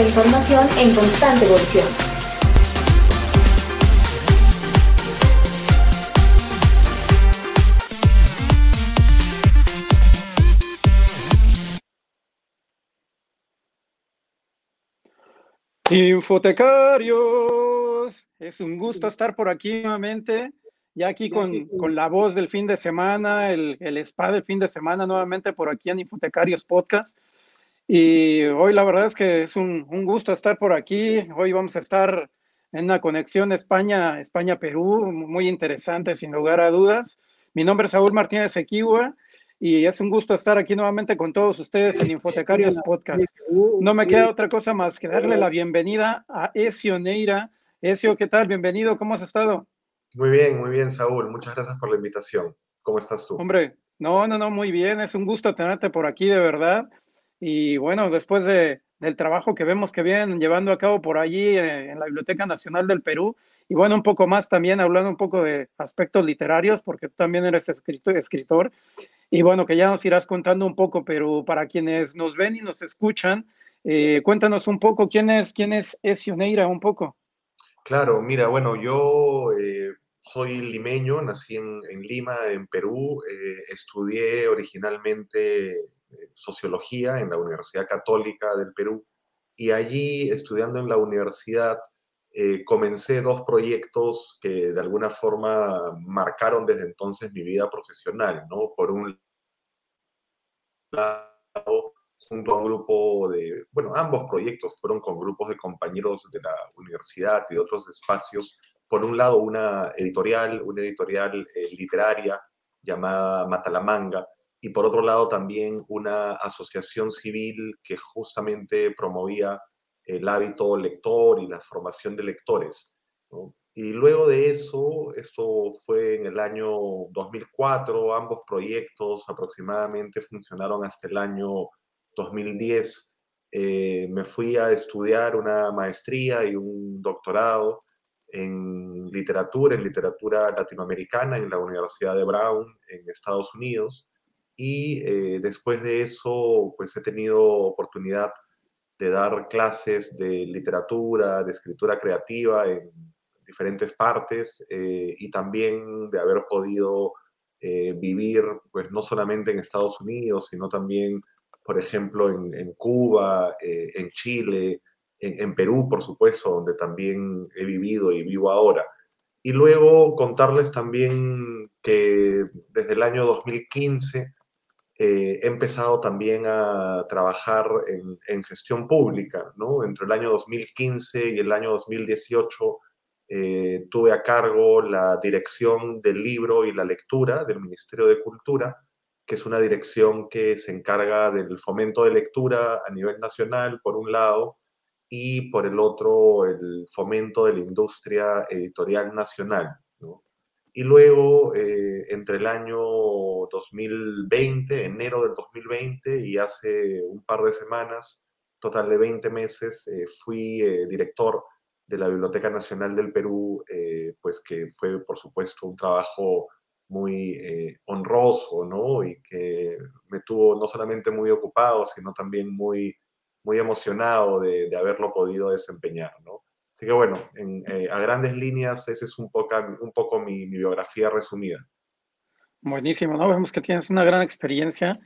la información en constante evolución. Infotecarios, es un gusto estar por aquí nuevamente, ya aquí con, con la voz del fin de semana, el, el spa del fin de semana nuevamente por aquí en Infotecarios Podcast. Y hoy la verdad es que es un, un gusto estar por aquí. Hoy vamos a estar en una conexión España, España-Perú, muy interesante sin lugar a dudas. Mi nombre es Saúl Martínez Equigua y es un gusto estar aquí nuevamente con todos ustedes en Infotecarios Podcast. No me queda otra cosa más que darle la bienvenida a Ezio Neira. Ezio, ¿qué tal? Bienvenido, ¿cómo has estado? Muy bien, muy bien, Saúl. Muchas gracias por la invitación. ¿Cómo estás tú? Hombre, no, no, no, muy bien. Es un gusto tenerte por aquí, de verdad. Y bueno, después de, del trabajo que vemos que vienen llevando a cabo por allí eh, en la Biblioteca Nacional del Perú, y bueno, un poco más también hablando un poco de aspectos literarios, porque tú también eres escritor, escritor y bueno, que ya nos irás contando un poco, pero para quienes nos ven y nos escuchan, eh, cuéntanos un poco quién es, quién es Ezio Neira, un poco. Claro, mira, bueno, yo eh, soy limeño, nací en, en Lima, en Perú, estudié originalmente sociología en la Universidad Católica del Perú y allí, estudiando en la universidad, eh, comencé dos proyectos que de alguna forma marcaron desde entonces mi vida profesional, ¿no? Por un lado, junto a un grupo de, bueno, ambos proyectos fueron con grupos de compañeros de la universidad y de otros espacios. Por un lado, una editorial, una editorial eh, literaria llamada Matalamanga, y por otro lado también una asociación civil que justamente promovía el hábito lector y la formación de lectores. ¿no? Y luego de eso, esto fue en el año 2004, ambos proyectos aproximadamente funcionaron hasta el año 2010. Eh, me fui a estudiar una maestría y un doctorado en literatura, en literatura latinoamericana en la Universidad de Brown en Estados Unidos. Y eh, después de eso, pues he tenido oportunidad de dar clases de literatura, de escritura creativa en diferentes partes eh, y también de haber podido eh, vivir, pues no solamente en Estados Unidos, sino también, por ejemplo, en, en Cuba, eh, en Chile, en, en, Perú, por supuesto, donde también he vivido y vivo ahora. Y luego contarles también que desde el año 2015 eh, he empezado también a trabajar en, en, gestión pública, ¿no? Entre el año 2015 y el año 2018 eh, tuve a cargo la dirección del libro y la lectura del Ministerio de Cultura, que es una dirección que se encarga del fomento de lectura a nivel nacional, por un lado, y por el otro, el fomento de la industria editorial nacional. Y luego, eh, entre el año 2020, enero del 2020 y hace un par de semanas, total de 20 meses, eh, fui eh, director de la Biblioteca Nacional del Perú, pues que fue, por supuesto, un trabajo muy honroso, ¿no? Y que me tuvo no solamente muy ocupado, sino también muy, muy emocionado de, de haberlo podido desempeñar, ¿no? Así que bueno, en, eh, a grandes líneas, esa es un poco, un poco mi, biografía resumida. Buenísimo, ¿no? Vemos que tienes una gran experiencia,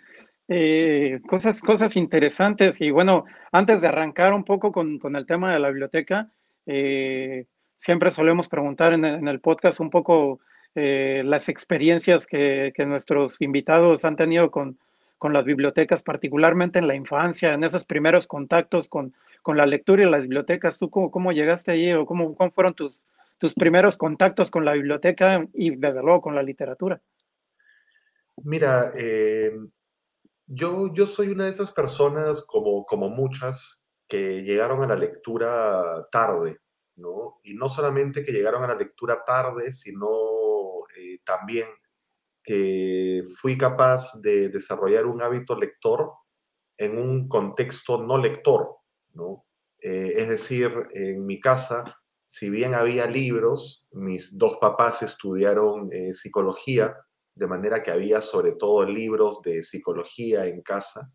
eh, cosas, cosas interesantes. Y bueno, antes de arrancar un poco con, con el tema de la biblioteca, eh, siempre solemos preguntar en, en, el podcast un poco las experiencias que, que, nuestros invitados han tenido con, con las bibliotecas, particularmente en la infancia, en esos primeros contactos con, con la lectura y las bibliotecas. ¿Tú cómo, cómo llegaste allí o cómo, cómo, fueron tus, tus primeros contactos con la biblioteca y desde luego con la literatura? Mira, eh, yo, yo soy una de esas personas, como, como muchas, que llegaron a la lectura tarde, ¿no? Y no solamente que llegaron a la lectura tarde, sino eh, también que fui capaz de desarrollar un hábito lector en un contexto no lector, ¿no? Eh, es decir, en mi casa, si bien había libros, mis dos papás estudiaron eh, psicología, de manera que había sobre todo libros de psicología en casa,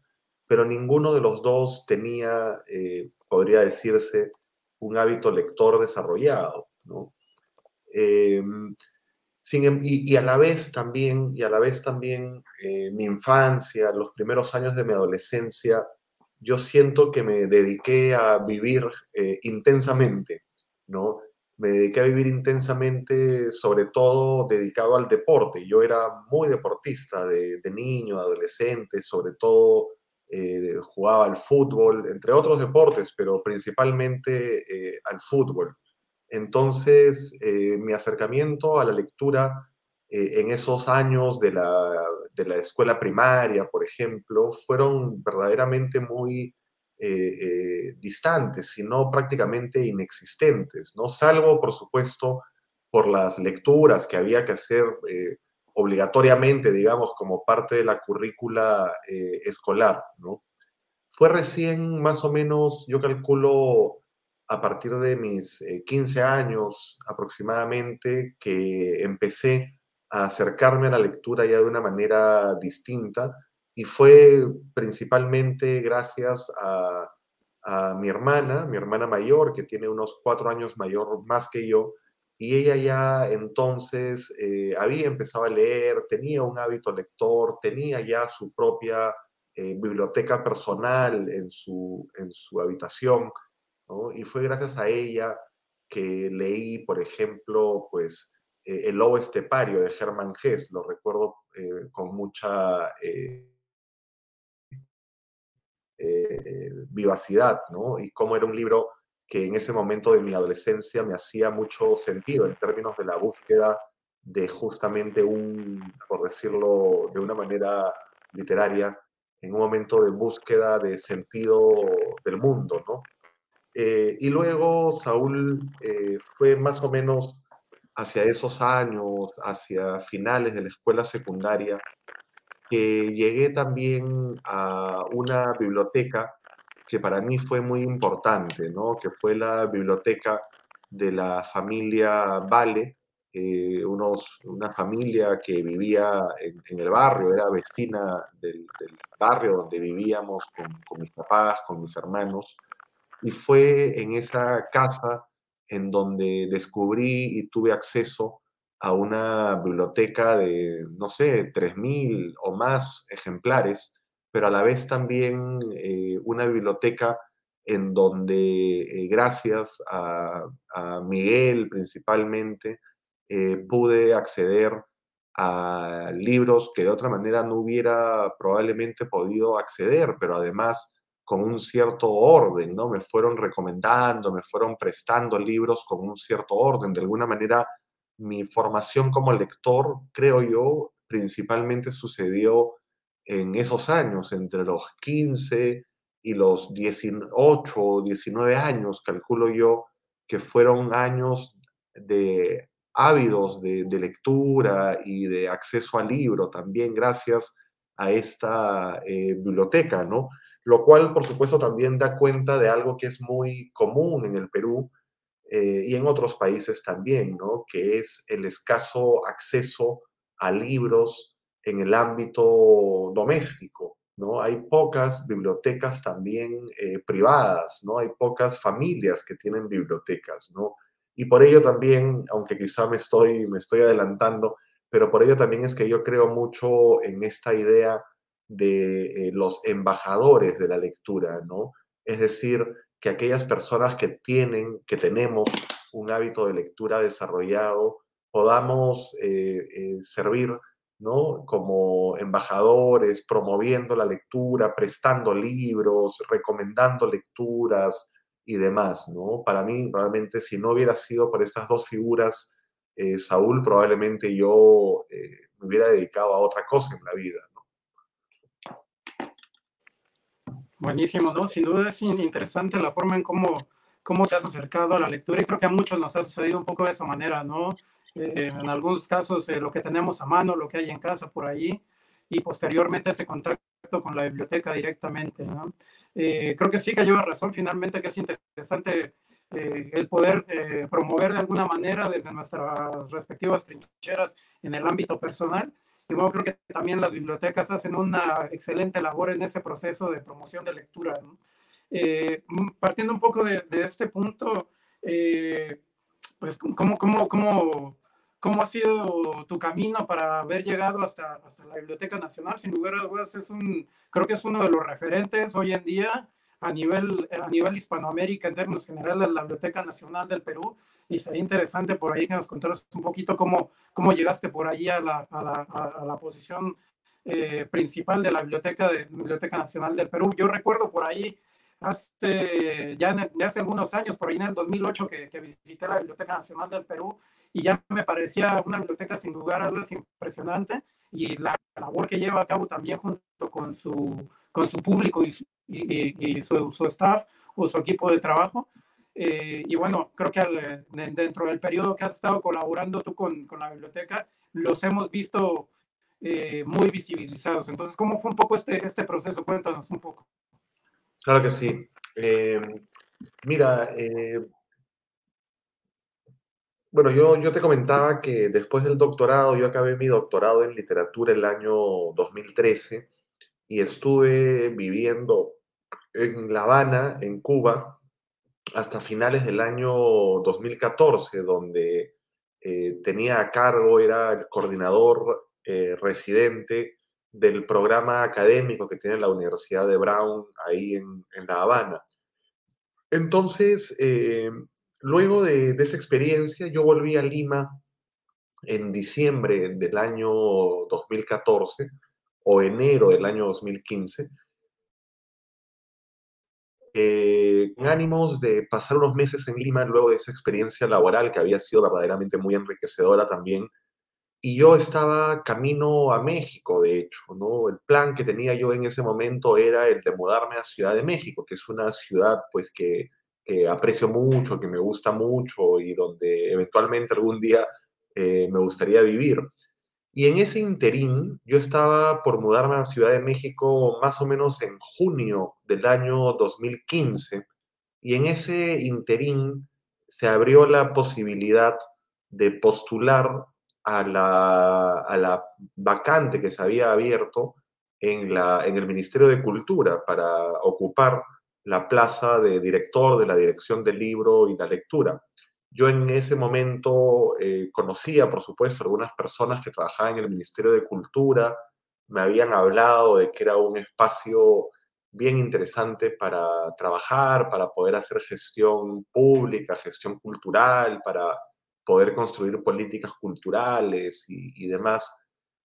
pero ninguno de los dos tenía eh, podría decirse, un hábito lector desarrollado, ¿no? Em, y, a la vez también, y a la vez también eh, mi infancia, los primeros años de mi adolescencia, yo siento que me dediqué a vivir eh, intensamente, ¿no? Me dediqué a vivir intensamente, sobre todo dedicado al deporte. Yo era muy deportista de, niño, adolescente, sobre todo eh, jugaba al fútbol, entre otros deportes, pero principalmente al fútbol. Entonces, eh, mi acercamiento a la lectura eh, en esos años de la, escuela primaria, por ejemplo, fueron verdaderamente muy eh, distantes, sino prácticamente inexistentes, ¿no? Salvo, por supuesto, por las lecturas que había que hacer obligatoriamente, digamos, como parte de la currícula escolar, ¿no? Fue recién, más o menos, yo calculo, a partir de mis 15 eh, años aproximadamente que empecé a acercarme a la lectura ya de una manera distinta y fue principalmente gracias a, mi hermana, mi hermana mayor, que tiene unos cuatro años mayor más que yo, y ella ya entonces eh, había empezado a leer, tenía un hábito lector, tenía ya su propia eh, biblioteca personal en su, en su habitación, y fue gracias a ella que leí, por ejemplo, pues, eh, El lobo estepario de Hermann Hesse, lo recuerdo eh, con mucha eh, vivacidad, ¿no? Y cómo era un libro que en ese momento de mi adolescencia me hacía mucho sentido en términos de la búsqueda de justamente un, por decirlo de una manera literaria, en un momento de búsqueda de sentido del mundo, ¿no? Eh, y luego Saúl eh, fue más o menos hacia esos años, hacia finales de la escuela secundaria, que llegué también a una biblioteca que para mí fue muy importante, ¿no? que fue la biblioteca de la familia Vale, eh, unos, una familia que vivía en, el barrio, era vecina del, barrio donde vivíamos con, con mis papás, con mis hermanos, y fue en esa casa en donde descubrí y tuve acceso a una biblioteca de, no sé, 3.000 o más ejemplares, pero a la vez también eh, una biblioteca en donde, eh, gracias a, Miguel principalmente, eh, pude acceder a libros que de otra manera no hubiera probablemente podido acceder, pero además con un cierto orden, ¿no? Me fueron recomendando, me fueron prestando libros con un cierto orden. De alguna manera, mi formación como lector, creo yo, principalmente sucedió en esos años, entre los 15 y los 18 o 19 años, calculo yo, que fueron años de ávidos de, lectura y de acceso al libro, también gracias a esta eh, biblioteca, ¿no? Lo cual por supuesto también da cuenta de algo que es muy común en el Perú eh, y en otros países también, ¿no? que es el escaso acceso a libros en el ámbito doméstico. ¿no? Hay pocas bibliotecas también eh, privadas, ¿no? hay pocas familias que tienen bibliotecas. ¿no? Y por ello también, aunque quizá me estoy, me estoy adelantando, pero por ello también es que yo creo mucho en esta idea de eh, los embajadores de la lectura, ¿no? Es decir, que aquellas personas que tienen, que tenemos un hábito de lectura desarrollado, podamos eh, eh, servir, ¿no? Como embajadores, promoviendo la lectura, prestando libros, recomendando lecturas y demás, ¿no? Para mí, realmente, si no hubiera sido por estas dos figuras, Saúl, probablemente yo me hubiera dedicado a otra cosa en la vida, Buenísimo, ¿no? Sin duda es interesante la forma en cómo, cómo te has acercado a la lectura y creo que a muchos nos ha sucedido un poco de esa manera, ¿no? Eh, en algunos casos eh, lo que tenemos a mano, lo que hay en casa por allí y posteriormente ese contacto con la biblioteca directamente, ¿no? Eh, creo que sí que lleva razón finalmente que es interesante el poder promover de alguna manera desde nuestras respectivas trincheras en el ámbito personal y bueno, creo que también las bibliotecas hacen una excelente labor en ese proceso de promoción de lectura. partiendo un poco de, este punto, pues, ¿cómo, cómo, cómo, cómo ha sido tu camino para haber llegado hasta, hasta la Biblioteca Nacional? Sin lugar a dudas, es un, creo que es uno de los referentes hoy en día a nivel, a nivel Hispanoamérica en términos generales de la Biblioteca Nacional del Perú y sería interesante por ahí que nos contaras un poquito cómo, cómo llegaste por allí a la, a la, a la posición eh, principal de la Biblioteca, de, Biblioteca Nacional del Perú. Yo recuerdo por ahí hace, ya, hace algunos años, por ahí en el 2008, que, que, visité la Biblioteca Nacional del Perú y ya me parecía una biblioteca sin lugar a dudas impresionante y la labor que lleva a cabo también junto con su, con su público y, y, su, su, staff o su equipo de trabajo. Eh, y bueno, creo que dentro del periodo que has estado colaborando tú con, con la biblioteca, los hemos visto eh, muy visibilizados. Entonces, ¿cómo fue un poco este, este proceso? Cuéntanos un poco. Claro que sí. Eh, mira, bueno, yo, yo te comentaba que después del doctorado, yo acabé mi doctorado en literatura el año 2013 y estuve viviendo en La Habana, en Cuba, hasta finales del año 2014, donde eh, tenía a cargo, era el coordinador eh, residente del programa académico que tiene la Universidad de Brown ahí en, La Habana. Entonces, eh, luego de, de, esa experiencia, yo volví a Lima en diciembre del año 2014 o enero del año 2015, eh, ánimos de pasar unos meses en Lima luego de esa experiencia laboral que había sido verdaderamente muy enriquecedora también. Y yo estaba camino a México, de hecho, ¿no? El plan que tenía yo en ese momento era el de mudarme a Ciudad de México, que es una ciudad pues que, que aprecio mucho, que me gusta mucho y donde eventualmente algún día eh, me gustaría vivir. Y en ese interín, yo estaba por mudarme a Ciudad de México más o menos en junio del año 2015. Y en ese interín se abrió la posibilidad de postular a la, a la vacante que se había abierto en, la, en el Ministerio de Cultura para ocupar la plaza de director de la Dirección del Libro y la Lectura. Yo en ese momento eh, conocía, por supuesto, algunas personas que trabajaban en el Ministerio de Cultura, me habían hablado de que era un espacio bien interesante para trabajar, para poder hacer gestión pública, gestión cultural, para poder construir políticas culturales y, demás.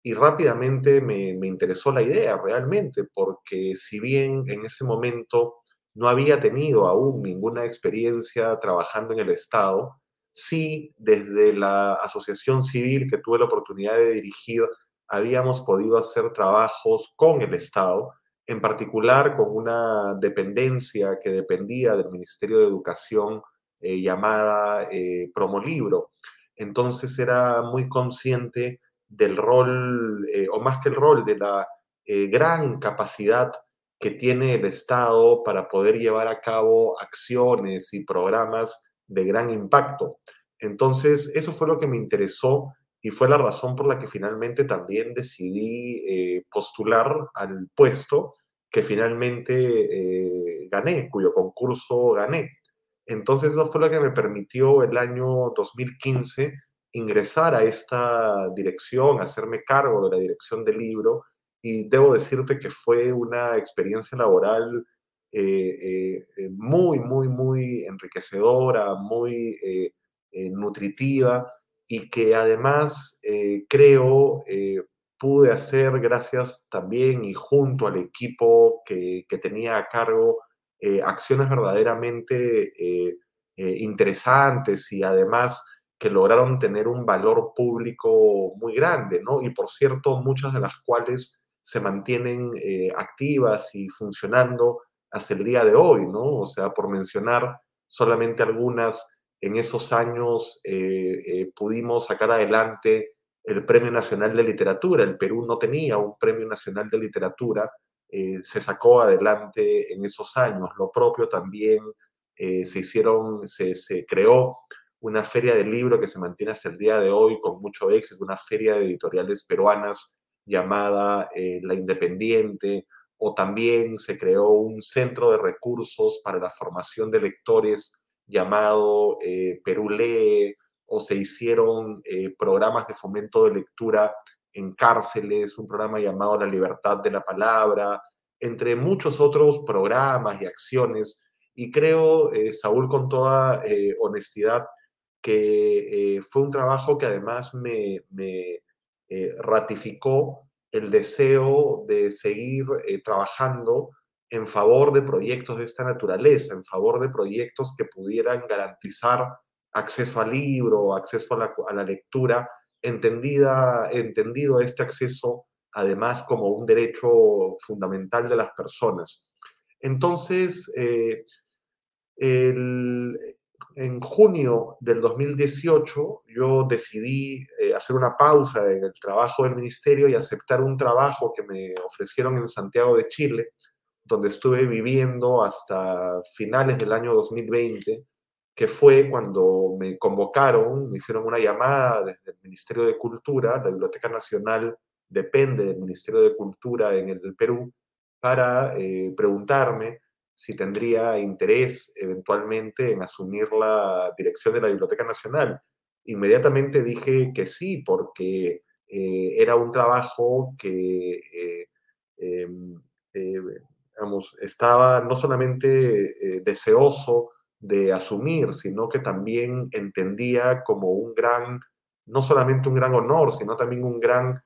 Y rápidamente me, me, interesó la idea realmente, porque si bien en ese momento no había tenido aún ninguna experiencia trabajando en el Estado. Sí, desde la asociación civil que tuve la oportunidad de dirigir, habíamos podido hacer trabajos con el Estado, en particular con una dependencia que dependía del Ministerio de Educación eh, llamada eh, Promolibro. Entonces era muy consciente del rol, eh, o más que el rol, de la gran capacidad que tiene el Estado para poder llevar a cabo acciones y programas de gran impacto. Entonces, eso fue lo que me interesó y fue la razón por la que finalmente también decidí eh, postular al puesto que finalmente eh, gané, cuyo concurso gané. Entonces, eso fue lo que me permitió el año 2015 ingresar a esta dirección, hacerme cargo de la dirección del libro y debo decirte que fue una experiencia laboral eh, eh, muy, muy, muy enriquecedora, muy eh, nutritiva y que además creo pude hacer gracias también y junto al equipo que, que tenía a cargo acciones verdaderamente interesantes y además que lograron tener un valor público muy grande, ¿no? Y por cierto, muchas de las cuales se mantienen eh, activas y funcionando hasta el día de hoy, ¿no? O sea, por mencionar solamente algunas, en esos años eh, eh, pudimos sacar adelante el Premio Nacional de Literatura. El Perú no tenía un Premio Nacional de Literatura, se sacó adelante en esos años. Lo propio también se hicieron, se, se creó una feria de libro que se mantiene hasta el día de hoy con mucho éxito, una feria de editoriales peruanas llamada eh, La Independiente o también se creó un centro de recursos para la formación de lectores llamado eh, Perú Lee, o se hicieron eh, programas de fomento de lectura en cárceles, un programa llamado La Libertad de la Palabra, entre muchos otros programas y acciones. Y creo, eh, Saúl, con toda honestidad, que fue un trabajo que además me ratificó el deseo de seguir eh, trabajando en favor de proyectos de esta naturaleza, en favor de proyectos que pudieran garantizar acceso al libro, acceso a la, lectura, entendida, entendido este acceso además como un derecho fundamental de las personas. Entonces, eh, el, en junio del 2018 yo decidí eh, hacer una pausa en el trabajo del ministerio y aceptar un trabajo que me ofrecieron en Santiago de Chile, donde estuve viviendo hasta finales del año 2020, que fue cuando me convocaron, me hicieron una llamada desde el Ministerio de Cultura, la Biblioteca Nacional depende del Ministerio de Cultura en el Perú, para eh, preguntarme si tendría interés eventualmente en asumir la dirección de la Biblioteca Nacional. Inmediatamente dije que sí, porque eh, era un trabajo que eh, em, eh, estaba no solamente deseoso de asumir, sino que también entendía como un gran, no solamente un gran honor, sino también un gran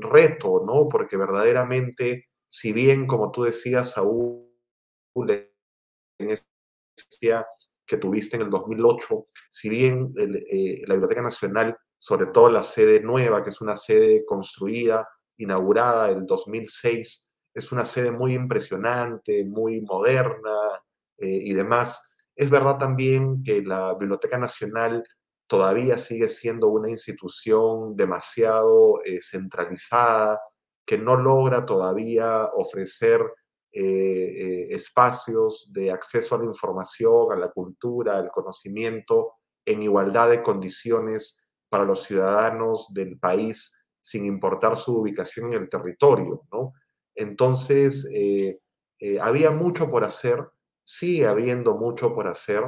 reto, ¿no? Porque verdaderamente, si bien, como tú decías, Saúl, que tuviste en el 2008, si bien eh, la Biblioteca Nacional, sobre todo la sede nueva, que es una sede construida, inaugurada en el 2006, es una sede muy impresionante, muy moderna eh, y demás. Es verdad también que la Biblioteca Nacional todavía sigue siendo una institución demasiado eh, centralizada, que no logra todavía ofrecer eh, eh, espacios de acceso a la información, a la cultura, al conocimiento, en igualdad de condiciones para los ciudadanos del país, sin importar su ubicación en el territorio. Entonces, eh, había mucho por hacer, sigue habiendo mucho por hacer,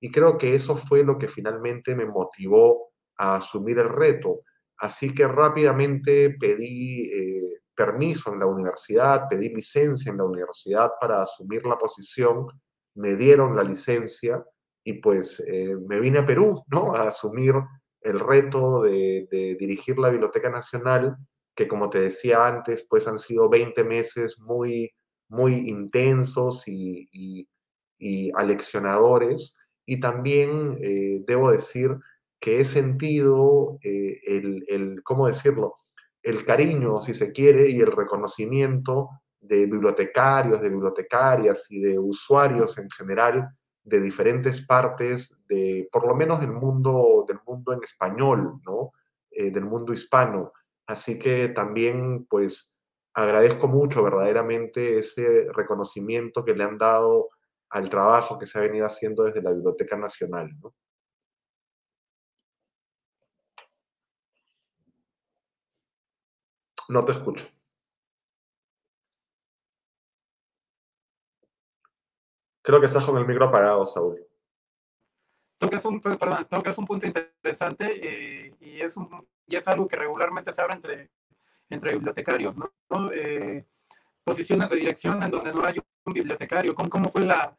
y creo que eso fue lo que finalmente me motivó a asumir el reto. Así que rápidamente pedí permiso en la universidad, pedí licencia en la universidad para asumir la posición, me dieron la licencia y pues eh, me vine a Perú, ¿no? A asumir el reto de, dirigir la Biblioteca Nacional, que como te decía antes, pues han sido 20 meses muy, muy intensos y, aleccionadores. Y también eh, debo decir que he sentido eh, el, el, ¿cómo decirlo? El cariño, si se quiere, y el reconocimiento de bibliotecarios, de bibliotecarias y de usuarios en general de diferentes partes de, por lo menos del mundo, del mundo en español, ¿no? Eh, del mundo hispano. Así que también, pues, agradezco mucho verdaderamente ese reconocimiento que le han dado al trabajo que se ha venido haciendo desde la Biblioteca Nacional. No te escucho. Creo que estás con el micro apagado, Saúl. Tocas un, perdón, tocas un punto interesante eh, y, es un, y es algo que regularmente se habla entre, entre bibliotecarios, ¿no? Eh, posiciones de dirección en donde no hay un bibliotecario. ¿Cómo, cómo fue la,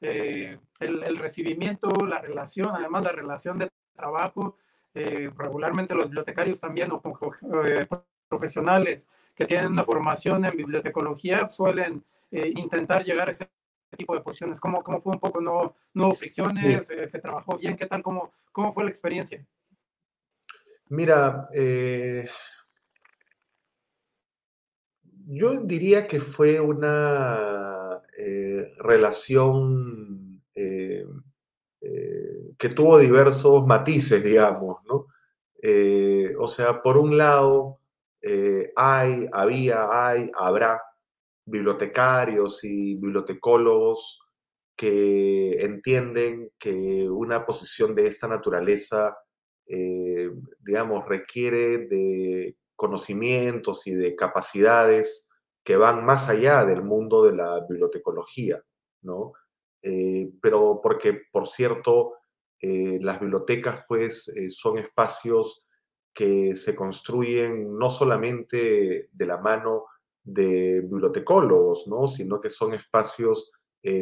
eh, el, recibimiento, la relación, además la relación de trabajo? regularmente los bibliotecarios también, o profesionales que tienen una formación en bibliotecología suelen eh, intentar llegar a ese tipo de posiciones. ¿Cómo, cómo fue un poco? ¿No, no hubo fricciones? Eh, ¿Se trabajó bien? ¿Qué tal? ¿Cómo, cómo fue la experiencia? Mira, eh, yo diría que fue una relación que tuvo diversos matices, digamos, ¿no? o sea, por un lado, eh, hay, había, hay, habrá bibliotecarios y bibliotecólogos que entienden que una posición de esta naturaleza, eh, digamos, requiere de conocimientos y de capacidades que van más allá del mundo de la bibliotecología, ¿no? Eh, pero porque, por cierto, las bibliotecas pues son espacios que se construyen no solamente de la mano de bibliotecólogos, ¿no? sino que son espacios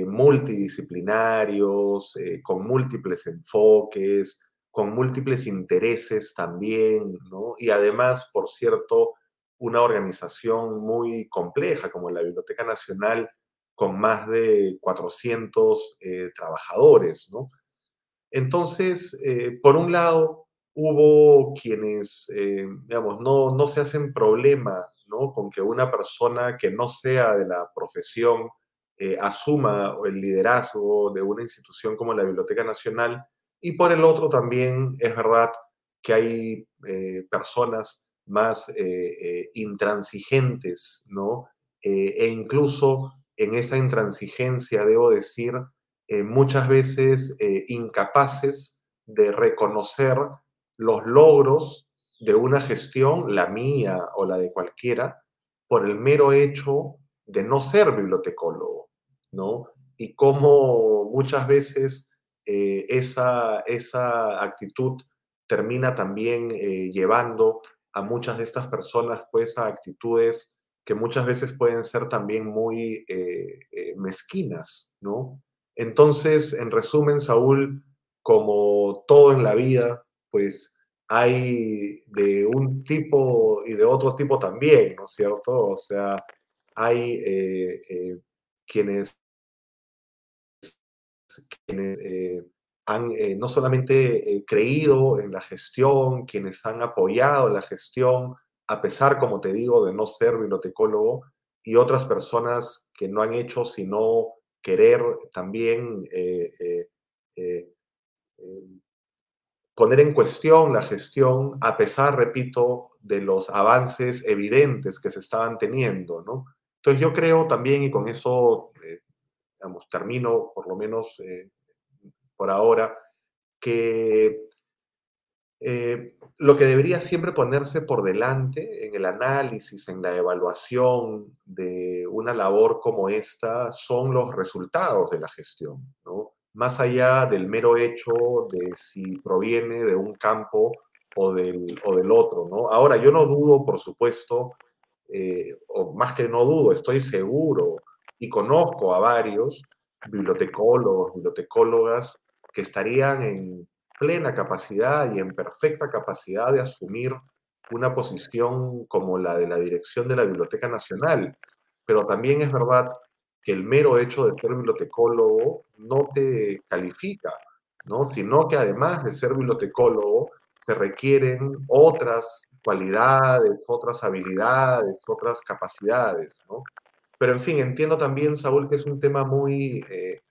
multidisciplinarios, con múltiples enfoques, con múltiples intereses también, ¿no? y además, por cierto, una organización muy compleja como la Biblioteca Nacional, con más de 400 trabajadores, ¿no? Entonces, eh, por un lado, hubo quienes, eh, digamos, no, no, se hacen problema ¿no? con que una persona que no sea de la profesión eh, asuma el liderazgo de una institución como la Biblioteca Nacional. Y por el otro también es verdad que hay personas más intransigentes, ¿no? e incluso en esa intransigencia, debo decir, eh, muchas veces eh, incapaces de reconocer los logros de una gestión, la mía o la de cualquiera, por el mero hecho de no ser bibliotecólogo, ¿no? Y cómo muchas veces eh, esa, esa actitud termina también llevando a muchas de estas personas pues a actitudes que muchas veces pueden ser también muy mezquinas, ¿no? Entonces, en resumen, Saúl, como todo en la vida, pues hay de un tipo y de otro tipo también, ¿no es cierto? O sea, hay eh, eh, quienes, eh, han no solamente creído en la gestión, quienes han apoyado la gestión, a pesar, como te digo, de no ser bibliotecólogo, y otras personas que no han hecho sino querer también poner en cuestión la gestión, a pesar, repito, de los avances evidentes que se estaban teniendo, ¿no? Entonces yo creo también, y con eso, digamos, termino por lo menos por ahora, que lo que debería siempre ponerse por delante en el análisis, en la evaluación de una labor como esta son los resultados de la gestión, ¿no? Más allá del mero hecho de si proviene de un campo o del, o del otro, ¿no? Ahora, yo no dudo, por supuesto, eh, o más que no dudo, estoy seguro y conozco a varios bibliotecólogos, bibliotecólogas que estarían en plena capacidad y en perfecta capacidad de asumir una posición como la de la dirección de la Biblioteca Nacional. Pero también es verdad que el mero hecho de ser bibliotecólogo no te califica, ¿no? sino que además de ser bibliotecólogo, se requieren otras cualidades, otras habilidades, otras capacidades. ¿no? Pero en fin, entiendo también, Saúl, que es un tema muy, eh,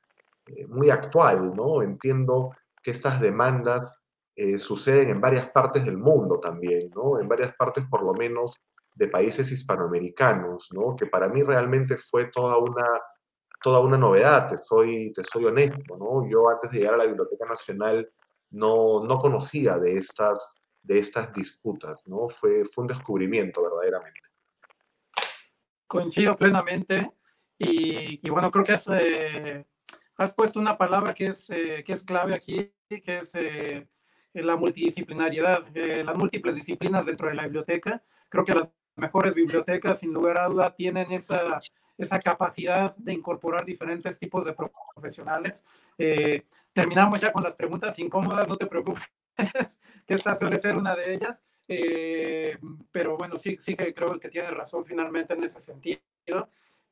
eh, muy actual, ¿no? Entiendo que estas demandas eh, suceden en varias partes del mundo también, ¿no? En varias partes, por lo menos, de países hispanoamericanos, ¿no? Que para mí realmente fue toda una, toda una novedad, te soy, te soy honesto, ¿no? Yo antes de llegar a la Biblioteca Nacional no, no conocía de estas, de estas disputas, ¿no? Fue, fue un descubrimiento verdaderamente. Coincido plenamente y, y bueno, creo que es... Eh has puesto una palabra que es, eh, que es clave aquí, que es eh, la multidisciplinariedad, eh, las múltiples disciplinas dentro de la biblioteca. Creo que las mejores bibliotecas, sin lugar a duda, tienen esa, esa capacidad de incorporar diferentes tipos de profesionales. terminamos ya con las preguntas incómodas, no te preocupes, que esta suele ser una de ellas. pero bueno, sí, sí que creo que tiene razón finalmente en ese sentido.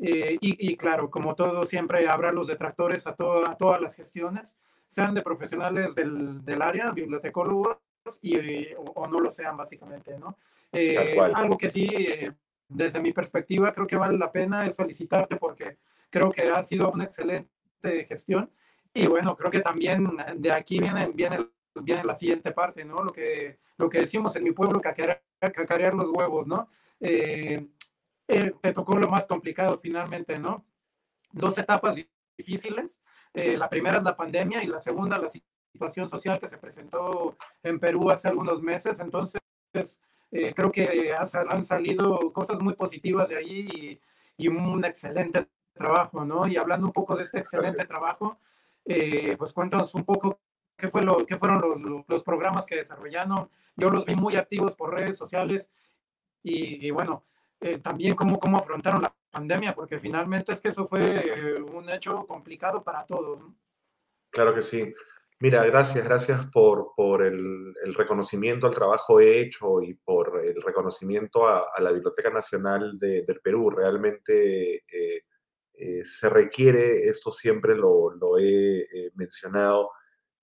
Eh, y, claro, como todo, siempre habrá los detractores a, a todas las gestiones, sean de profesionales del, del área, bibliotecólogos, y, o, no lo sean básicamente, ¿no? Eh, algo que sí, eh, desde mi perspectiva, creo que vale la pena es felicitarte porque creo que ha sido una excelente gestión. Y bueno, creo que también de aquí viene, viene, viene la siguiente parte, ¿no? Lo que, lo que decimos en mi pueblo, cacarear, cacarear los huevos, ¿no? Eh, eh, te tocó lo más complicado finalmente, ¿no? Dos etapas difíciles. Eh, la primera es la pandemia y la segunda la situación social que se presentó en Perú hace algunos meses. Entonces, eh, creo que han salido cosas muy positivas de allí y un excelente trabajo, ¿no? Y hablando un poco de este excelente trabajo, eh, pues cuéntanos un poco qué, fue lo, qué fueron los, programas que desarrollaron. Yo los vi muy activos por redes sociales y, bueno, eh, también cómo, cómo afrontaron la pandemia, porque finalmente es que eso fue eh, un hecho complicado para todos. ¿no? Claro que sí. Mira, gracias, gracias por, por el, reconocimiento al trabajo hecho y por el reconocimiento a, la Biblioteca Nacional de, del Perú. Realmente eh, eh, se requiere, esto siempre lo, lo he eh, mencionado,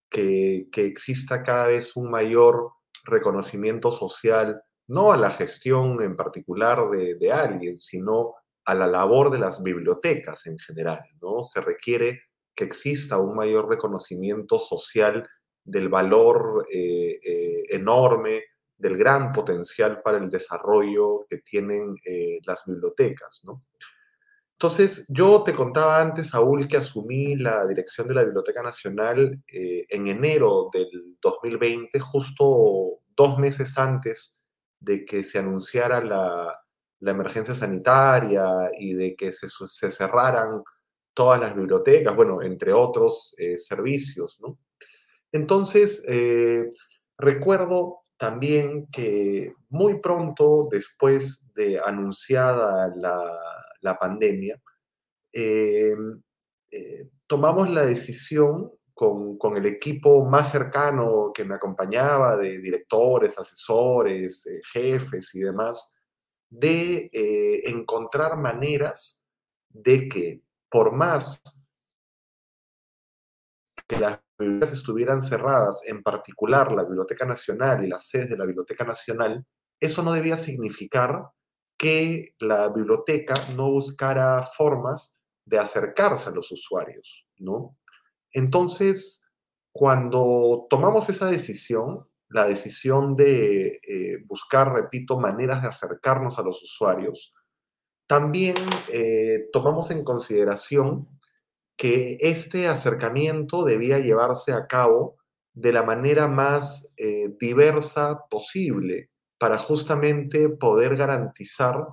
que, que, exista cada vez un mayor reconocimiento social, no a la gestión en particular de, de alguien, sino a la labor de las bibliotecas en general, ¿no? Se requiere que exista un mayor reconocimiento social del valor eh, eh, enorme, del gran potencial para el desarrollo que tienen eh, las bibliotecas. ¿no? Entonces, yo te contaba antes, Saúl, que asumí la dirección de la Biblioteca Nacional en enero del 2020, justo dos meses antes de que se anunciara la, emergencia sanitaria y de que se cerraran todas las bibliotecas, bueno, entre otros eh, servicios, ¿no? Entonces, eh, recuerdo también que muy pronto después de anunciada la, la pandemia, eh, tomamos la decisión con, con, el equipo más cercano que me acompañaba, de directores, asesores, jefes y demás, de encontrar maneras de que por más que las bibliotecas estuvieran cerradas, en particular la Biblioteca Nacional y las sedes de la Biblioteca Nacional, eso no debía significar que la biblioteca no buscara formas de acercarse a los usuarios, ¿no? Entonces, cuando tomamos esa decisión, la decisión de eh, buscar, repito, maneras de acercarnos a los usuarios, también eh, tomamos en consideración que este acercamiento debía llevarse a cabo de la manera más eh, diversa posible para justamente poder garantizar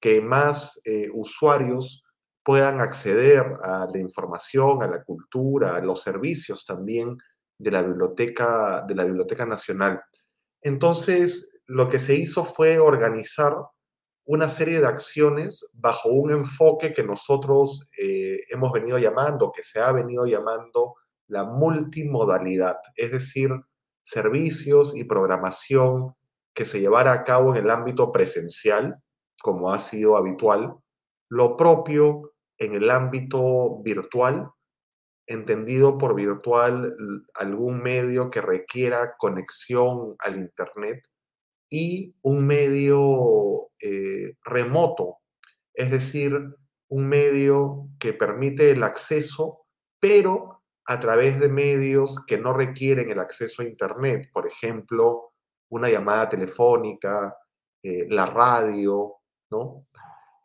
que más eh, usuarios puedan acceder a la información, a la cultura, a los servicios también de la biblioteca, de la biblioteca nacional. Entonces, lo que se hizo fue organizar una serie de acciones bajo un enfoque que nosotros eh, hemos venido llamando, que se ha venido llamando la multimodalidad, es decir, servicios y programación que se llevara a cabo en el ámbito presencial, como ha sido habitual, lo propio en el ámbito virtual, entendido por virtual algún medio que requiera conexión al Internet y un medio eh, remoto, es decir, un medio que permite el acceso, pero a través de medios que no requieren el acceso a Internet, por ejemplo, una llamada telefónica, eh, la radio, ¿no?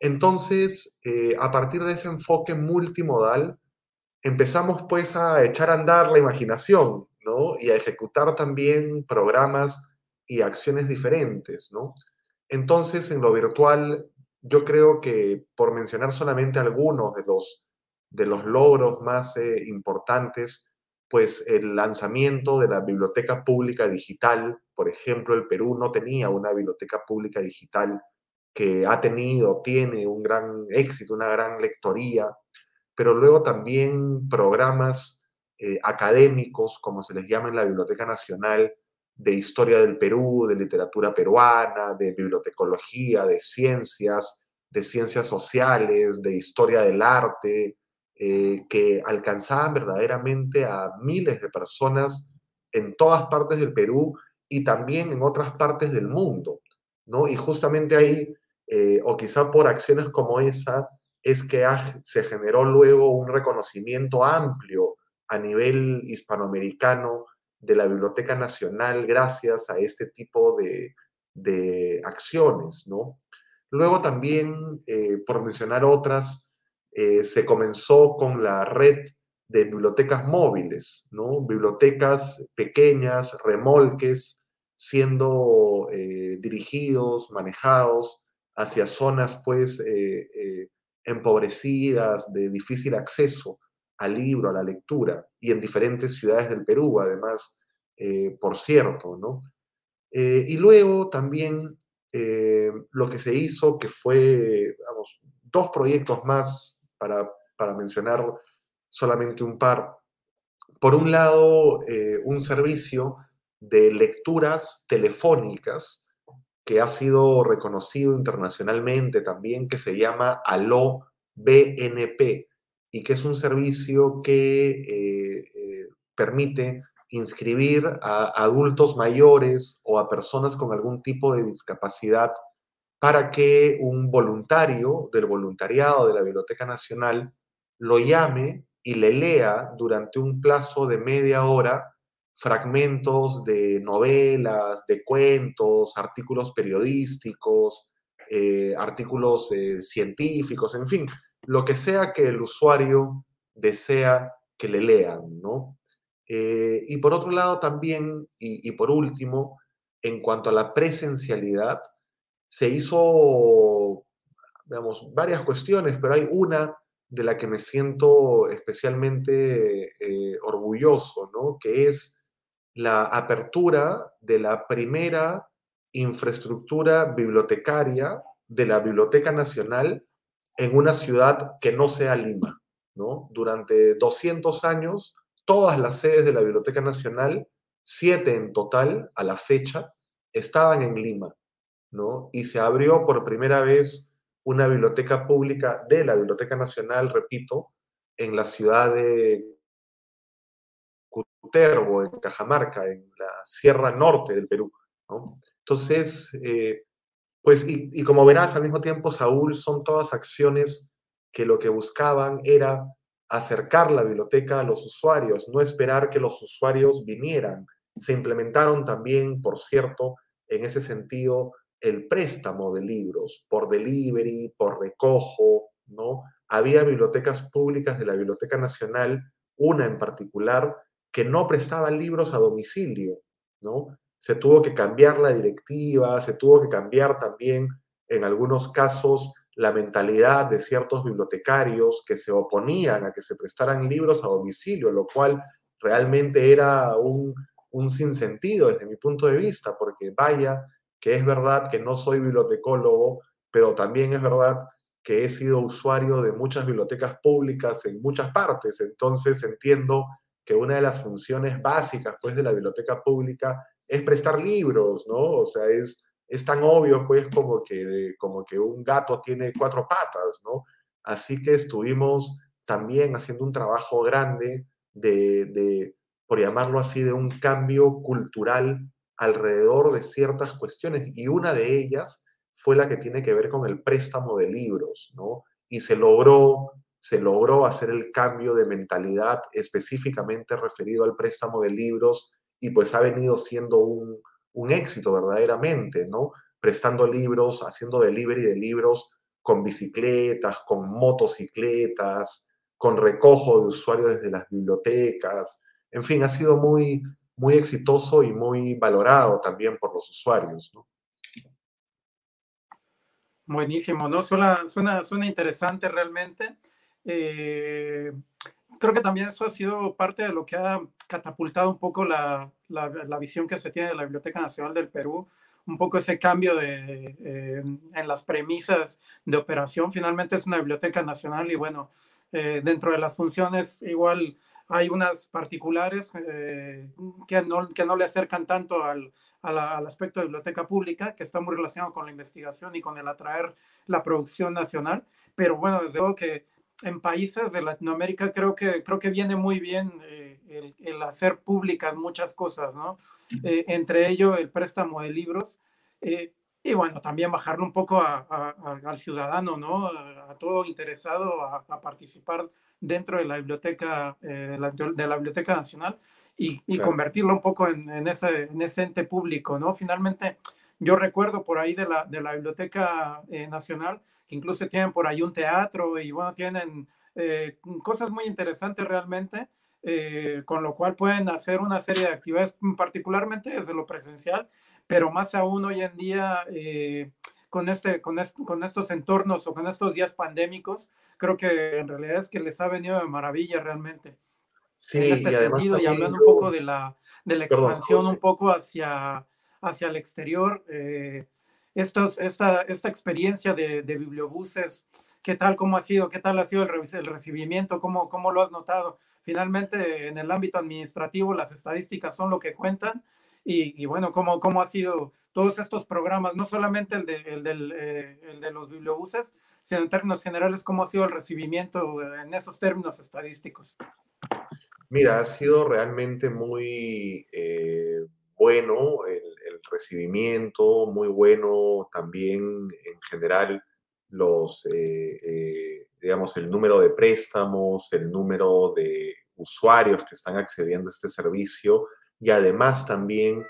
Entonces, eh, a partir de ese enfoque multimodal, empezamos pues a echar a andar la imaginación, ¿no? Y a ejecutar también programas y acciones diferentes, ¿no? Entonces, en lo virtual, yo creo que por mencionar solamente algunos de los, de los logros más eh, importantes, pues el lanzamiento de la biblioteca pública digital, por ejemplo, el Perú no tenía una biblioteca pública digital que ha tenido, tiene un gran éxito, una gran lectoría, pero luego también programas eh, académicos, como se les llama en la Biblioteca Nacional, de historia del Perú, de literatura peruana, de bibliotecología, de ciencias, de ciencias sociales, de historia del arte, eh, que alcanzaban verdaderamente a miles de personas en todas partes del Perú y también en otras partes del mundo, ¿no? Y justamente ahí, eh, o quizá por acciones como esa, es que se generó luego un reconocimiento amplio a nivel hispanoamericano de la Biblioteca Nacional gracias a este tipo de, acciones, ¿no? Luego también, eh, por mencionar otras, eh, se comenzó con la red de bibliotecas móviles, ¿no? Bibliotecas pequeñas, remolques, siendo eh, dirigidos, manejados hacia zonas, pues, empobrecidas, de difícil acceso al libro, a la lectura, y en diferentes ciudades del Perú, además, eh, por cierto, ¿no? Eh, y luego también eh, lo que se hizo, que fue, dos proyectos más para, para mencionar solamente un par. Por un lado, un servicio de lecturas telefónicas que ha sido reconocido internacionalmente también, que se llama Aló BNP y que es un servicio que eh, eh, permite inscribir a adultos mayores o a personas con algún tipo de discapacidad para que un voluntario del voluntariado de la Biblioteca Nacional lo llame y le lea durante un plazo de media hora fragmentos de novelas, de cuentos, artículos periodísticos, eh, artículos científicos, en fin, lo que sea que el usuario desea que le lean, ¿no? Eh, y por otro lado también, y, por último, en cuanto a la presencialidad, se hizo, digamos, varias cuestiones, pero hay una de la que me siento especialmente orgulloso, ¿no? Que es la apertura de la primera infraestructura bibliotecaria de la Biblioteca Nacional en una ciudad que no sea Lima. ¿no? Durante 200 años, todas las sedes de la Biblioteca Nacional, siete en total a la fecha, estaban en Lima. ¿no? Y se abrió por primera vez una biblioteca pública de la Biblioteca Nacional, repito, en la ciudad de Cutervo, en Cajamarca, en la Sierra Norte del Perú. Entonces, eh, pues, y, como verás, al mismo tiempo, Saúl, son todas acciones que lo que buscaban era acercar la biblioteca a los usuarios, no esperar que los usuarios vinieran. Se implementaron también, por cierto, en ese sentido, el préstamo de libros por delivery, por recojo, ¿no? Había bibliotecas públicas de la Biblioteca Nacional, una en particular, que no prestaban libros a domicilio, ¿no? Se tuvo que cambiar la directiva, se tuvo que cambiar también, en algunos casos, la mentalidad de ciertos bibliotecarios que se oponían a que se prestaran libros a domicilio, lo cual realmente era un, un sinsentido desde mi punto de vista, porque vaya que es verdad que no soy bibliotecólogo, pero también es verdad que he sido usuario de muchas bibliotecas públicas en muchas partes, entonces entiendo que una de las funciones básicas pues, de la biblioteca pública es prestar libros, ¿no? O sea, es, es tan obvio pues como que, como que un gato tiene cuatro patas, ¿no? Así que estuvimos también haciendo un trabajo grande de, de, por llamarlo así, de un cambio cultural alrededor de ciertas cuestiones y una de ellas fue la que tiene que ver con el préstamo de libros, ¿no? Y se logró se logró hacer el cambio de mentalidad específicamente referido al préstamo de libros y pues ha venido siendo un, éxito verdaderamente, ¿no? Prestando libros, haciendo delivery de libros con bicicletas, con motocicletas, con recojo de usuarios desde las bibliotecas. En fin, ha sido muy, muy exitoso y muy valorado también por los usuarios. ¿no? Buenísimo, ¿no? Suena, suena, suena interesante realmente. Eh, creo que también eso ha sido parte de lo que ha catapultado un poco la, la, visión que se tiene de la Biblioteca Nacional del Perú, un poco ese cambio de, eh, en las premisas de operación. Finalmente es una biblioteca nacional y bueno, eh, dentro de las funciones igual hay unas particulares que, no, que no le acercan tanto al, al, aspecto de biblioteca pública, que está muy relacionado con la investigación y con el atraer la producción nacional. Pero bueno, desde luego que en países de Latinoamérica creo que, creo que viene muy bien eh, el, hacer públicas muchas cosas, ¿no? Eh, entre ello el préstamo de libros eh, y bueno, también bajarlo un poco al ciudadano, ¿no? A, todo interesado a, participar dentro de la biblioteca, de la, Biblioteca Nacional y, convertirlo un poco en, en, ese, en ese ente público, ¿no? Finalmente, yo recuerdo por ahí de la, de la Biblioteca Nacional, incluso tienen por ahí un teatro y bueno, tienen eh, cosas muy interesantes realmente, eh, con lo cual pueden hacer una serie de actividades, particularmente desde lo presencial, pero más aún hoy en día eh, con, este, con, con estos entornos o con estos días pandémicos, creo que en realidad es que les ha venido de maravilla realmente. Sí, en este sentido, y hablando un poco de la, de la expansión un poco hacia, hacia el exterior, eh, estos, esta, esta experiencia de, bibliobuses, ¿qué tal, cómo ha sido, qué tal ha sido el, recibimiento, cómo, cómo lo has notado? Finalmente, en el ámbito administrativo, las estadísticas son lo que cuentan, y, bueno, ¿cómo, ¿cómo ha sido todos estos programas, no solamente el de, el, eh, de los bibliobuses, sino en términos generales, cómo ha sido el recibimiento en esos términos estadísticos? Mira, ha sido realmente muy eh, bueno el, recibimiento, muy bueno también en general los, eh, digamos, el número de préstamos, el número de usuarios que están accediendo a este servicio y además también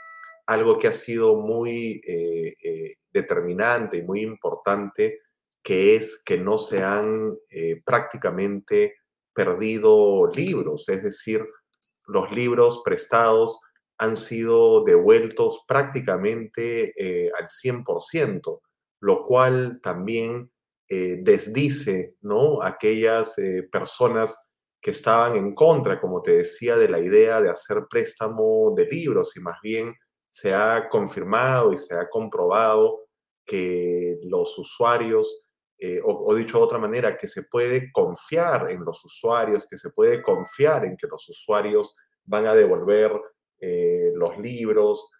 algo que ha sido muy eh, eh, determinante y muy importante, que es que no se han eh, prácticamente perdido libros, es decir, los libros prestados han sido devueltos prácticamente al 100%, lo cual también desdice ¿no? aquellas personas que estaban en contra, como te decía, de la idea de hacer préstamo de libros y más bien se ha confirmado y se ha comprobado que los usuarios, eh, o, dicho de otra manera, que se puede confiar en los usuarios, que se puede confiar en que los usuarios van a devolver eh, los libros.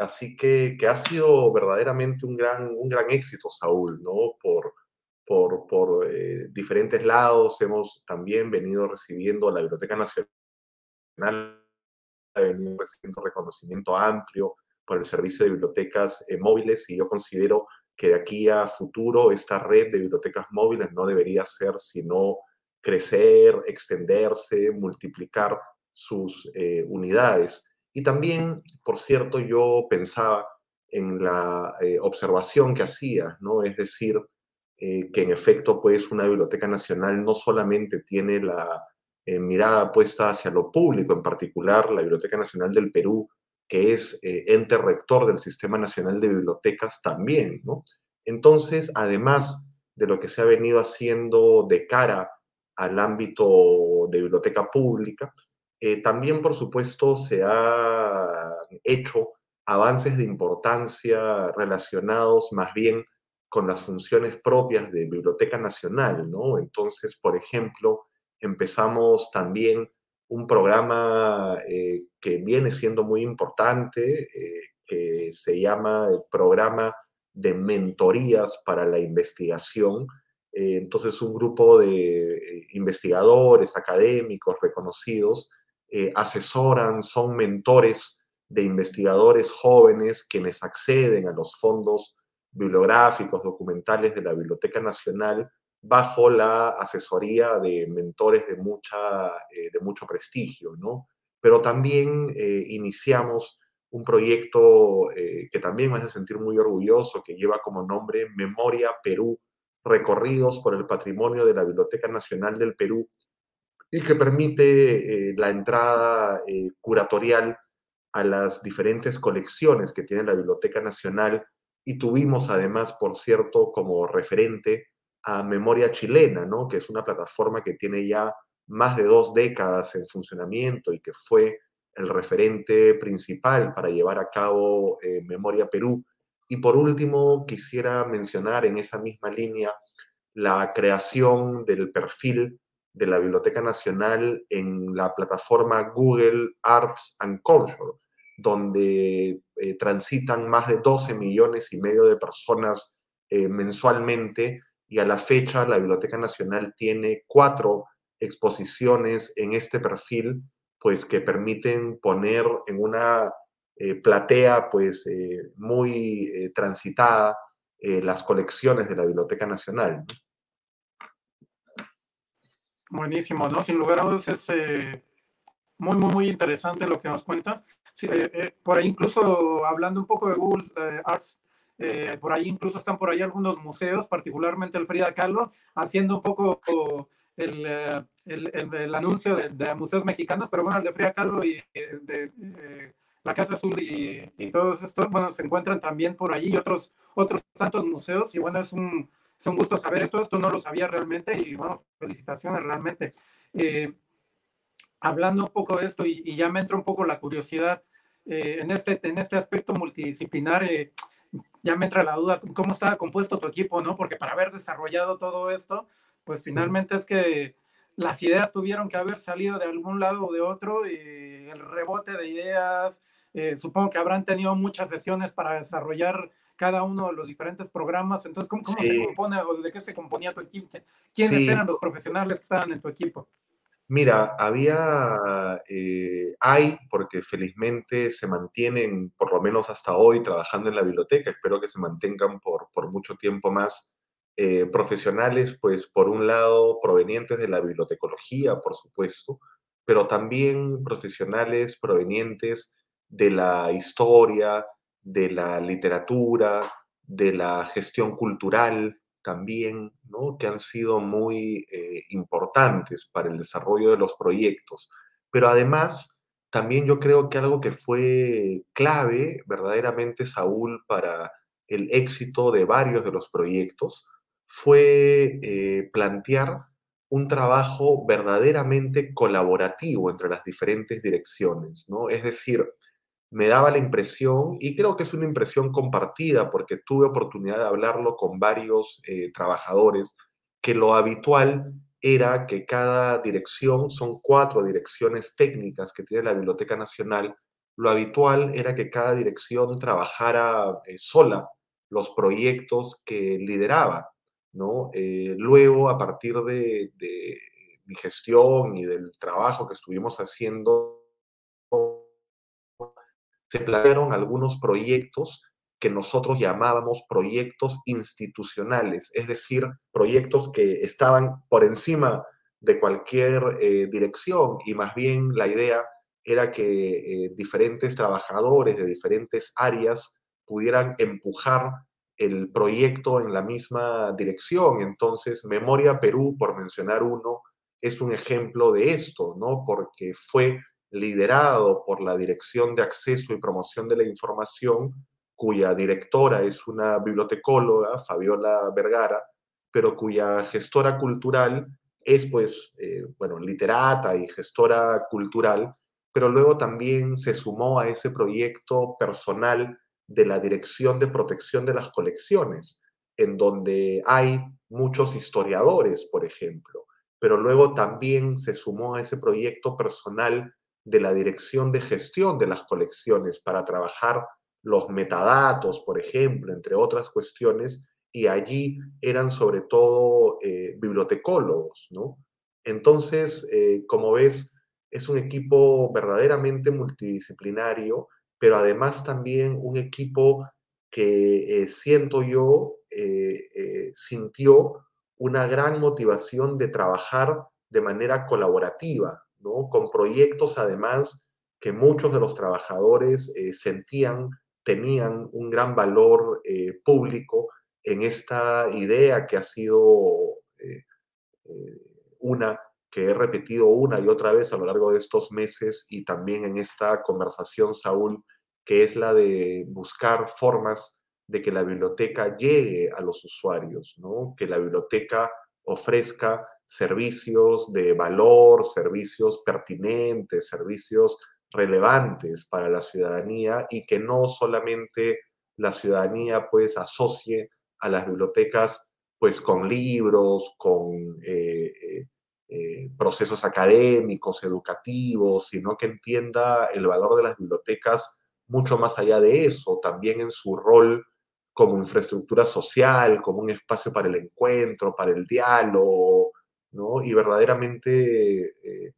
Así que, que, ha sido verdaderamente un gran, un gran éxito, Saúl, ¿no? Por, por, por eh, diferentes lados. Hemos también venido recibiendo la Biblioteca Nacional, ha venido recibiendo reconocimiento amplio por el servicio de bibliotecas eh, móviles y yo considero que de aquí a futuro esta red de bibliotecas móviles no debería ser sino crecer, extenderse, multiplicar sus eh, unidades. Y también, por cierto, yo pensaba en la observación que hacía, ¿no? Es decir, eh, que en efecto, pues, una biblioteca nacional no solamente tiene la eh, mirada puesta hacia lo público, en particular la Biblioteca Nacional del Perú, que es eh, ente rector del Sistema Nacional de Bibliotecas también, ¿no? Entonces, además de lo que se ha venido haciendo de cara al ámbito de biblioteca pública, también, por supuesto, se han hecho avances de importancia relacionados más bien con las funciones propias de Biblioteca Nacional, ¿no? Entonces, por ejemplo, empezamos también un programa eh, que viene siendo muy importante, eh, que se llama el Programa de Mentorías para la Investigación. Eh, entonces, un grupo de investigadores, académicos reconocidos, asesoran, son mentores de investigadores jóvenes quienes acceden a los fondos bibliográficos, documentales de la Biblioteca Nacional bajo la asesoría de mentores de, mucha, eh, de mucho prestigio, ¿no? Pero también eh, iniciamos un proyecto eh, que también me hace sentir muy orgulloso, que lleva como nombre Memoria Perú, recorridos por el patrimonio de la Biblioteca Nacional del Perú, y que permite la entrada curatorial a las diferentes colecciones que tiene la Biblioteca Nacional y tuvimos además, por cierto, como referente a Memoria Chilena, ¿no? que es una plataforma que tiene ya más de dos décadas en funcionamiento y que fue el referente principal para llevar a cabo eh, Memoria Perú. Y por último, quisiera mencionar en esa misma línea la creación del perfil de la Biblioteca Nacional en la plataforma Google Arts and Culture, donde eh, transitan más de 12 millones y medio de personas eh, mensualmente y a la fecha la Biblioteca Nacional tiene cuatro exposiciones en este perfil, pues que permiten poner en una eh, platea pues muy transitada las colecciones de la Biblioteca Nacional. Buenísimo, ¿no? Sin lugar a dudas es muy, muy, muy interesante lo que nos cuentas. Eh, eh, por ahí incluso hablando un poco de Google eh, Arts, por ahí incluso están por ahí algunos museos, particularmente el Frida Kahlo, haciendo un poco el, el, el, anuncio de, museos mexicanos, pero bueno, el de Frida Kahlo y de, la Casa Azul y, y, todos estos, bueno, se encuentran también por ahí y otros, otros tantos museos y bueno, es un, es un gusto saber esto, esto no lo sabía realmente y bueno, felicitaciones realmente. Eh, hablando un poco de esto y, ya me entra un poco la curiosidad eh, en, este, en este aspecto multidisciplinar, eh, ya me entra la duda, ¿cómo estaba compuesto tu equipo, no? Porque para haber desarrollado todo esto, pues finalmente es que las ideas tuvieron que haber salido de algún lado o de otro, y el rebote de ideas, supongo que habrán tenido muchas sesiones para desarrollar cada uno de los diferentes programas. Entonces, ¿cómo, se compone o de qué se componía tu equipo? ¿Quiénes eran los profesionales que estaban en tu equipo? Mira, había, eh, hay, porque felizmente se mantienen, por lo menos hasta hoy, trabajando en la biblioteca, espero que se mantengan por, por mucho tiempo más, eh, profesionales, pues por un lado, provenientes de la bibliotecología, por supuesto, pero también profesionales provenientes de la historia, de la literatura, de la gestión cultural también, ¿no? que han sido muy eh, importantes para el desarrollo de los proyectos. Pero además, también yo creo que algo que fue clave verdaderamente, Saúl, para el éxito de varios de los proyectos fue eh, plantear un trabajo verdaderamente colaborativo entre las diferentes direcciones, ¿no? Es decir, me daba la impresión, y creo que es una impresión compartida porque tuve oportunidad de hablarlo con varios eh, trabajadores, que lo habitual era que cada dirección, son cuatro direcciones técnicas que tiene la Biblioteca Nacional, lo habitual era que cada dirección trabajara eh, sola los proyectos que lideraba. ¿no? Eh, luego, a partir de, de mi gestión y del trabajo que estuvimos haciendo se plantearon algunos proyectos que nosotros llamábamos proyectos institucionales, es decir, proyectos que estaban por encima de cualquier eh, dirección y más bien la idea era que eh, diferentes trabajadores de diferentes áreas pudieran empujar el proyecto en la misma dirección. Entonces, Memoria Perú, por mencionar uno, es un ejemplo de esto, ¿no? Porque fue liderado por la Dirección de Acceso y Promoción de la Información, cuya directora es una bibliotecóloga, Fabiola Vergara, pero cuya gestora cultural es, pues, eh, bueno, literata y gestora cultural, pero luego también se sumó a ese proyecto personal de la Dirección de Protección de las Colecciones, en donde hay muchos historiadores, por ejemplo, pero luego también se sumó a ese proyecto personal de la dirección de gestión de las colecciones para trabajar los metadatos, por ejemplo, entre otras cuestiones, y allí eran sobre todo eh, bibliotecólogos, ¿no? Entonces, eh, como ves, es un equipo verdaderamente multidisciplinario, pero además también un equipo que eh, siento yo sintió una gran motivación de trabajar de manera colaborativa, con proyectos además que muchos de los trabajadores eh, sentían tenían un gran valor eh, público en esta idea que ha sido eh, una que he repetido una y otra vez a lo largo de estos meses y también en esta conversación, Saúl, que es la de buscar formas de que la biblioteca llegue a los usuarios, ¿no? que la biblioteca ofrezca servicios de valor, servicios pertinentes, servicios relevantes para la ciudadanía y que no solamente la ciudadanía pues asocie a las bibliotecas pues con libros, con eh, eh, eh, procesos académicos, educativos, sino que entienda el valor de las bibliotecas mucho más allá de eso, también en su rol como infraestructura social, como un espacio para el encuentro, para el diálogo, y verdaderamente, eh,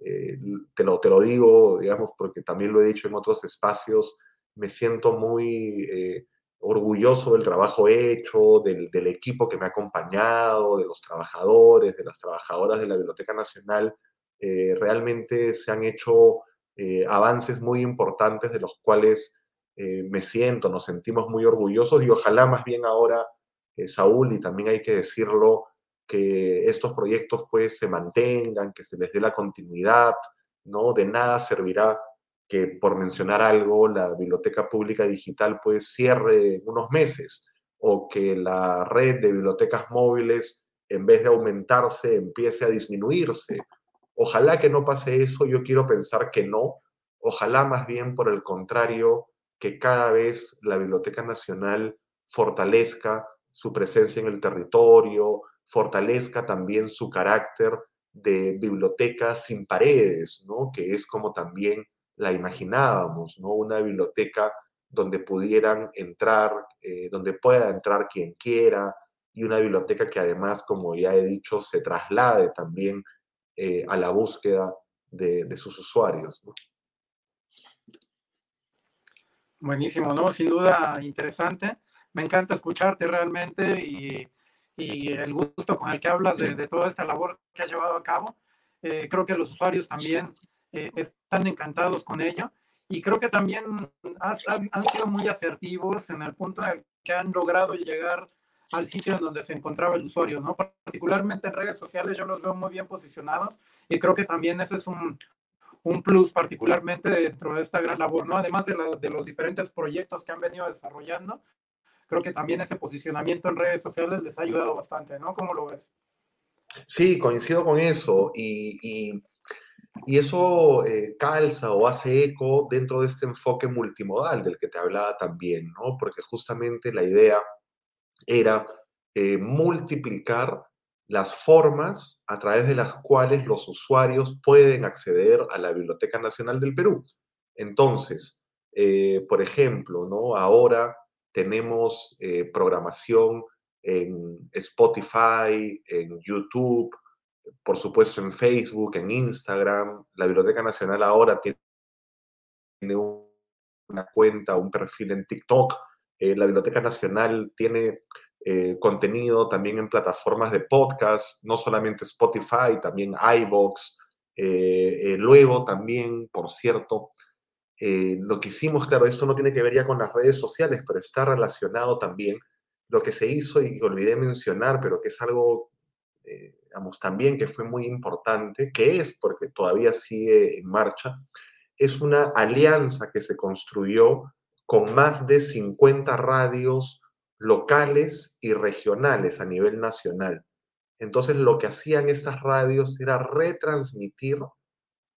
eh, te, lo, te lo digo, digamos, porque también lo he dicho en otros espacios, me siento muy eh, orgulloso del trabajo hecho, del, del, equipo que me ha acompañado, de los trabajadores, de las trabajadoras de la Biblioteca Nacional. realmente se han hecho avances muy importantes de los cuales me siento, nos sentimos muy orgullosos y ojalá más bien ahora, Saúl, y también hay que decirlo, que estos proyectos pues se mantengan, que se les dé la continuidad, ¿no? De nada servirá que, por mencionar algo, la biblioteca pública digital pues cierre en unos meses o que la red de bibliotecas móviles, en vez de aumentarse, empiece a disminuirse. Ojalá que no pase eso, yo quiero pensar que no. Ojalá más bien, por el contrario, que cada vez la Biblioteca Nacional fortalezca su presencia en el territorio, fortalezca también su carácter de biblioteca sin paredes, ¿no? que es como también la imaginábamos, ¿no? una biblioteca donde pudieran entrar, eh, donde pueda entrar quien quiera, y una biblioteca que además, como ya he dicho, se traslade también eh, a la búsqueda de, sus usuarios. Buenísimo, ¿no? Sin duda interesante. Me encanta escucharte realmente y y el gusto con el que hablas de, toda esta labor que has llevado a cabo. Eh, creo que los usuarios también eh, están encantados con ello y creo que también han, sido muy asertivos en el punto en que han logrado llegar al sitio en donde se encontraba el usuario, ¿no? Particularmente en redes sociales yo los veo muy bien posicionados y creo que también ese es un, un plus particularmente dentro de esta gran labor, ¿no? Además de, de los diferentes proyectos que han venido desarrollando, creo que también ese posicionamiento en redes sociales les ha ayudado bastante, ¿no? ¿Cómo lo ves? Sí, coincido con eso y, y, eso eh, calza o hace eco dentro de este enfoque multimodal del que te hablaba también, ¿no? Porque justamente la idea era eh, multiplicar las formas a través de las cuales los usuarios pueden acceder a la Biblioteca Nacional del Perú. Entonces, eh, por ejemplo, ¿no? Ahora tenemos eh, programación en Spotify, en YouTube, por supuesto en Facebook, en Instagram. La Biblioteca Nacional ahora tiene una cuenta, un perfil en TikTok. Eh, la Biblioteca Nacional tiene eh, contenido también en plataformas de podcast, no solamente Spotify, también iBox. luego también, por cierto, eh, lo que hicimos, claro, esto no tiene que ver ya con las redes sociales, pero está relacionado también. Lo que se hizo y olvidé mencionar, pero que es algo, eh, también que fue muy importante, que es, porque todavía sigue en marcha, es una alianza que se construyó con más de 50 radios locales y regionales a nivel nacional. Entonces, lo que hacían estas radios era retransmitir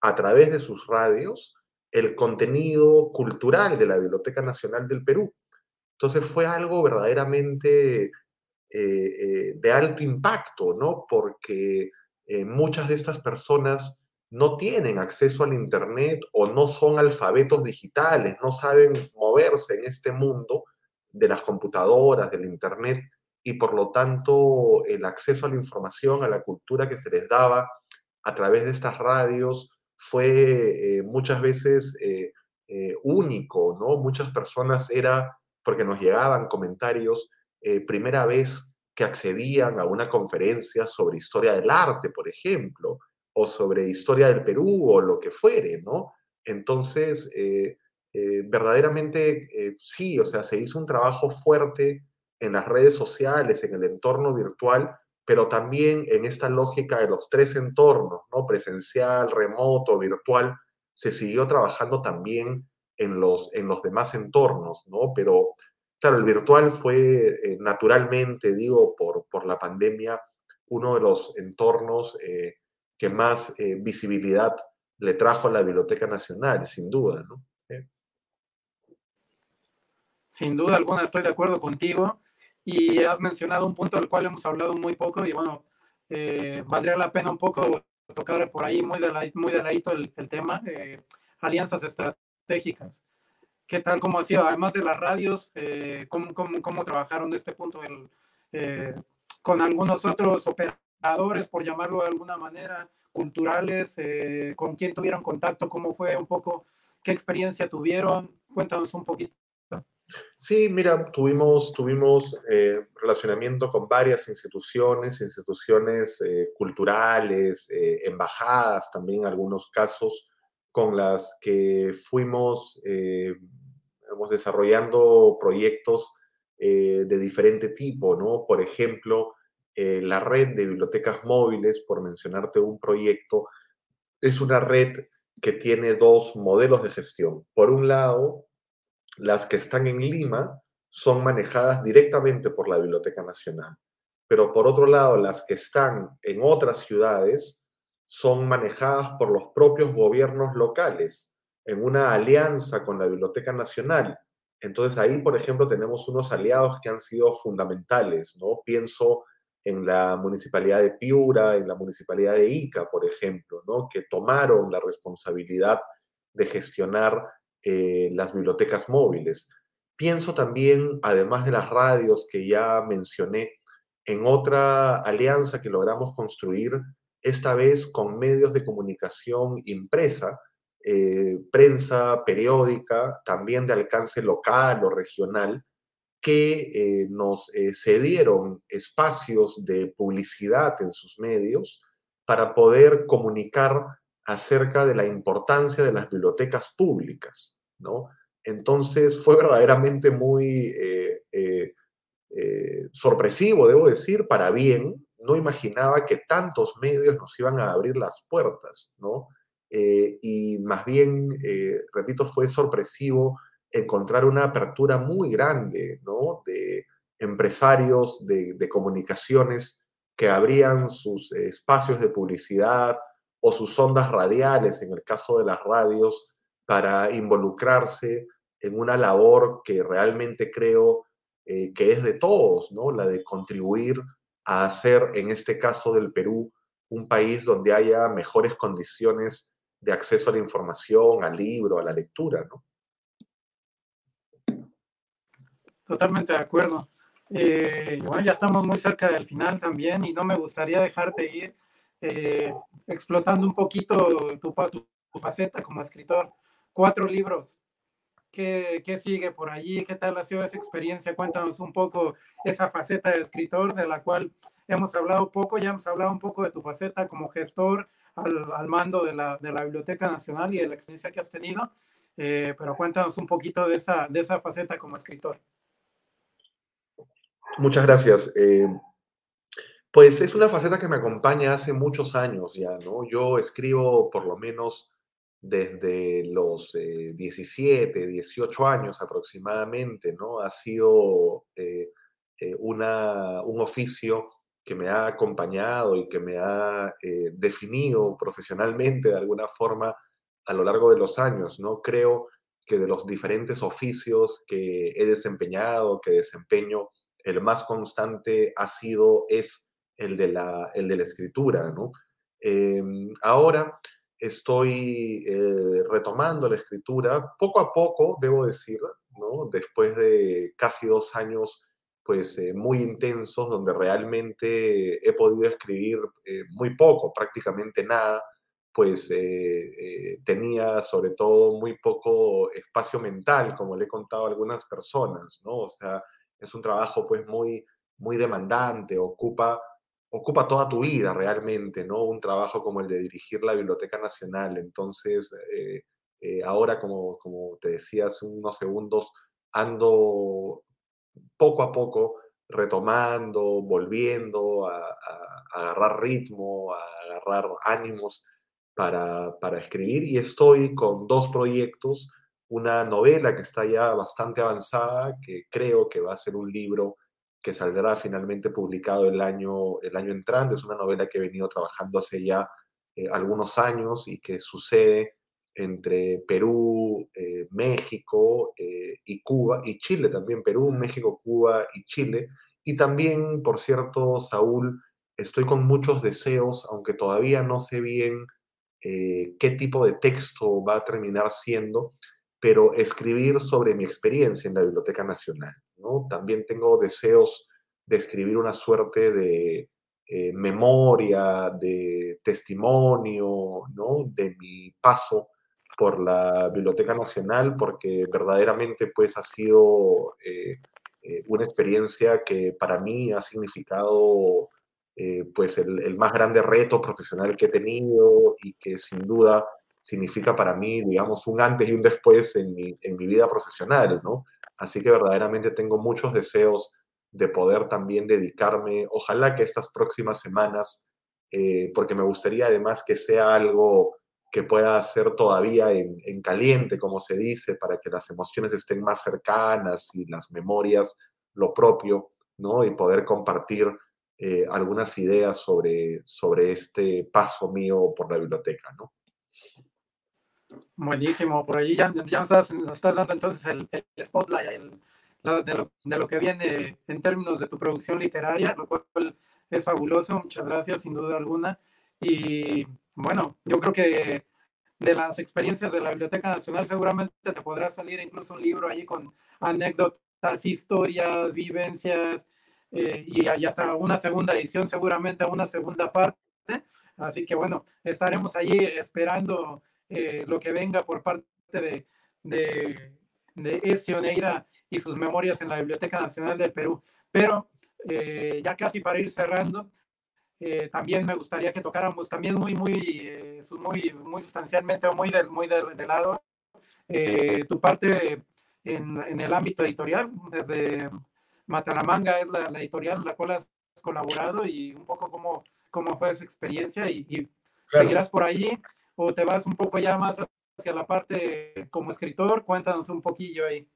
a través de sus radios el contenido cultural de la Biblioteca Nacional del Perú. Entonces fue algo verdaderamente eh, eh, de alto impacto, ¿no? Porque eh, muchas de estas personas no tienen acceso al Internet o no son alfabetos digitales, no saben moverse en este mundo de las computadoras, del Internet, y por lo tanto el acceso a la información, a la cultura que se les daba a través de estas radios, fue eh, muchas veces eh, eh, único, ¿no? Muchas personas era, porque nos llegaban comentarios, primera vez que accedían a una conferencia sobre historia del arte, por ejemplo, o sobre historia del Perú o lo que fuere, ¿no? Entonces, verdaderamente sí, o sea, se hizo un trabajo fuerte en las redes sociales, en el entorno virtual, pero también en esta lógica de los tres entornos, ¿no? presencial, remoto, virtual, se siguió trabajando también en los, en los demás entornos, ¿no? Pero, claro, el virtual fue eh, naturalmente, digo, por, por la pandemia, uno de los entornos eh, que más eh, visibilidad le trajo a la Biblioteca Nacional, sin duda, ¿no? Sin duda alguna, estoy de acuerdo contigo y has mencionado un punto del cual hemos hablado muy poco y bueno, eh, valdría la pena un poco tocar por ahí muy de, la, muy de ladito el, el tema, eh, alianzas estratégicas. ¿Qué tal, cómo ha sido? Además de las radios, eh, ¿cómo, cómo, cómo, trabajaron de este punto el, con algunos otros operadores, por llamarlo de alguna manera, culturales? ¿Con quién tuvieron contacto? ¿Cómo fue un poco? ¿Qué experiencia tuvieron? Cuéntanos un poquito. Sí, mira, tuvimos, tuvimos eh, relacionamiento con varias instituciones, instituciones eh, culturales, eh, embajadas también en algunos casos, con las que fuimos desarrollando proyectos de diferente tipo, ¿no? Por ejemplo, la red de bibliotecas móviles, por mencionarte un proyecto, es una red que tiene dos modelos de gestión. Por un lado, las que están en Lima son manejadas directamente por la Biblioteca Nacional, pero por otro lado, las que están en otras ciudades son manejadas por los propios gobiernos locales en una alianza con la Biblioteca Nacional. Entonces ahí, por ejemplo, tenemos unos aliados que han sido fundamentales, ¿no? Pienso en la municipalidad de Piura, en la municipalidad de Ica, por ejemplo, ¿no? que tomaron la responsabilidad de gestionar eh, las bibliotecas móviles. Pienso también, además de las radios que ya mencioné, en otra alianza que logramos construir, esta vez con medios de comunicación impresa, eh, prensa periódica, también de alcance local o regional, que eh, nos cedieron espacios de publicidad en sus medios para poder comunicar acerca de la importancia de las bibliotecas públicas, ¿no? Entonces fue verdaderamente muy eh, sorpresivo, debo decir, para bien. No imaginaba que tantos medios nos iban a abrir las puertas, ¿no? y más bien, repito, fue sorpresivo encontrar una apertura muy grande, ¿no? De empresarios de, comunicaciones que abrían sus espacios de publicidad o sus ondas radiales, en el caso de las radios, para involucrarse en una labor que realmente creo eh, que es de todos, ¿no? La de contribuir a hacer, en este caso del Perú, un país donde haya mejores condiciones de acceso a la información, al libro, a la lectura, ¿no? Totalmente de acuerdo. Eh, bueno, ya estamos muy cerca del final también y no me gustaría dejarte ir eh, explotando un poquito tu, faceta como escritor. Cuatro libros. ¿Qué, ¿Qué, sigue por allí? ¿Qué tal ha sido esa experiencia? Cuéntanos un poco esa faceta de escritor de la cual hemos hablado poco, ya hemos hablado un poco de tu faceta como gestor al, mando de la, Biblioteca Nacional y de la experiencia que has tenido, eh, pero cuéntanos un poquito de esa, de esa faceta como escritor. Muchas gracias. Eh, pues es una faceta que me acompaña hace muchos años ya, ¿no? Yo escribo por lo menos desde los 17, eh, 18 años aproximadamente, ¿no? Ha sido eh, una, un oficio que me ha acompañado y que me ha definido profesionalmente de alguna forma a lo largo de los años, ¿no? Creo que de los diferentes oficios que he desempeñado, que desempeño, el más constante ha sido, es el de la, el de la escritura, ¿no? Em, ahora estoy eh, retomando la escritura poco a poco, debo decir, ¿no? Después de casi dos años, pues, eh, muy intensos, donde realmente he podido escribir eh, muy poco, prácticamente nada, pues tenía sobre todo muy poco espacio mental, como le he contado a algunas personas, ¿no? O sea, es un trabajo pues muy, muy demandante, ocupa, ocupa toda tu vida realmente, ¿no? Un trabajo como el de dirigir la Biblioteca Nacional. Entonces, eh, eh, ahora, como, como te decía hace unos segundos, ando poco a poco retomando, volviendo a, agarrar ritmo, a agarrar ánimos para, para escribir y estoy con dos proyectos una novela que está ya bastante avanzada, que creo que va a ser un libro que saldrá finalmente publicado el año, el año entrante. Es una novela que he venido trabajando hace ya eh, algunos años y que sucede entre Perú, eh, México eh, y Cuba, y Chile también, Perú, México, Cuba y Chile. Y también, por cierto, Saúl, estoy con muchos deseos, aunque todavía no sé bien qué tipo de texto va a terminar siendo, pero escribir sobre mi experiencia en la Biblioteca Nacional. ¿No? También tengo deseos de escribir una suerte de eh, memoria, de testimonio, ¿no? de mi paso por la Biblioteca Nacional, porque verdaderamente pues ha sido eh, eh, una experiencia que para mí ha significado pues el, el, más grande reto profesional que he tenido y que sin duda significa para mí, digamos, un antes y un después en mi, en mi vida profesional, ¿no? Así que verdaderamente tengo muchos deseos de poder también dedicarme, ojalá que estas próximas semanas, eh, porque me gustaría además que sea algo que pueda ser todavía en, en, caliente, como se dice, para que las emociones estén más cercanas y las memorias lo propio, ¿no? Y poder compartir eh, algunas ideas sobre, sobre este paso mío por la biblioteca, ¿no? Buenísimo, por ahí ya, ya nos, estás, dando entonces el, spotlight de, lo, de, lo, que viene en términos de tu producción literaria, lo cual es fabuloso, muchas gracias, sin duda alguna. Y bueno, yo creo que de las experiencias de la Biblioteca Nacional seguramente te podrá salir incluso un libro ahí con anécdotas, historias, vivencias, eh, y y hasta una segunda edición, seguramente una segunda parte. Así que bueno, estaremos allí esperando eh, lo que venga por parte de, de, de Ezio Neira y sus memorias en la Biblioteca Nacional del Perú. Pero eh, ya casi para ir cerrando, también me gustaría que tocáramos también muy, muy, muy, muy sustancialmente o muy del, muy de, lado tu parte en, en, el ámbito editorial, desde Matalamanga es la, editorial en la cual has colaborado y un poco cómo, cómo fue esa experiencia y, seguirás por allí o te vas un poco ya más hacia la parte como escritor. Cuéntanos un poquillo ahí.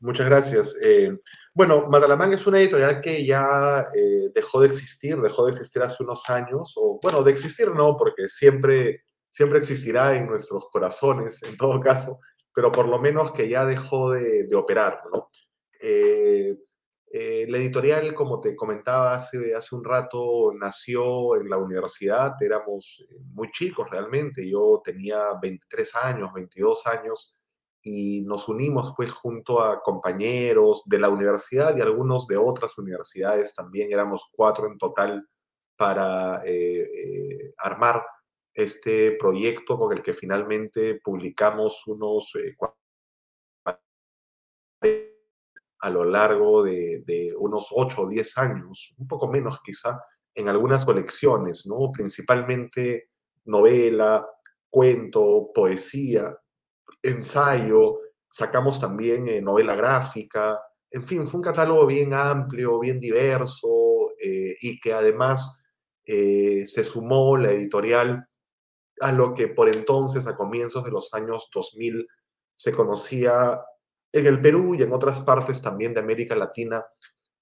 Muchas gracias. Eh, bueno, Matalamanga es una editorial que ya eh, dejó de existir, dejó de existir hace unos años, o bueno, de existir no, porque siempre, siempre existirá en nuestros corazones, en todo caso, pero por lo menos que ya dejó de, de operar, ¿no? Eh, eh, la editorial, como te comentaba hace, hace un rato, nació en la universidad, éramos eh, muy chicos realmente, yo tenía 23 años, 22 años, y nos unimos pues junto a compañeros de la universidad y algunos de otras universidades también, éramos cuatro en total para eh, armar este proyecto con el que finalmente publicamos unos a lo largo de, unos 8 o 10 años, un poco menos quizá, en algunas colecciones, ¿no? Principalmente novela, cuento, poesía, ensayo, sacamos también eh, novela gráfica, en fin, fue un catálogo bien amplio, bien diverso eh, y que además eh, se sumó la editorial a lo que por entonces, a comienzos de los años 2000, se conocía en el Perú y en otras partes también de América Latina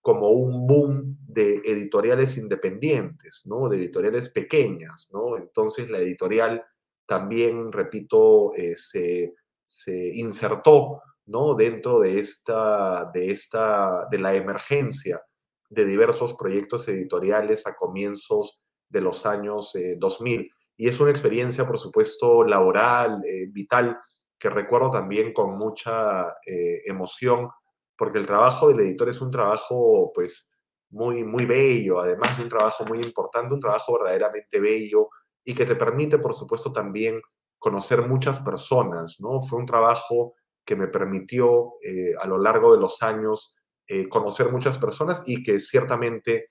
como un boom de editoriales independientes, ¿no? De editoriales pequeñas, ¿no? Entonces la editorial también, repito, eh, se, se, insertó, ¿no? Dentro de esta, de esta, de la emergencia de diversos proyectos editoriales a comienzos de los años 2000. Eh, y es una experiencia, por supuesto, laboral, eh, vital, que recuerdo también con mucha eh, emoción, porque el trabajo del editor es un trabajo, pues, muy, muy bello, además de un trabajo muy importante, un trabajo verdaderamente bello y que te permite, por supuesto, también conocer muchas personas, ¿no? Fue un trabajo que me permitió eh, a lo largo de los años eh, conocer muchas personas y que ciertamente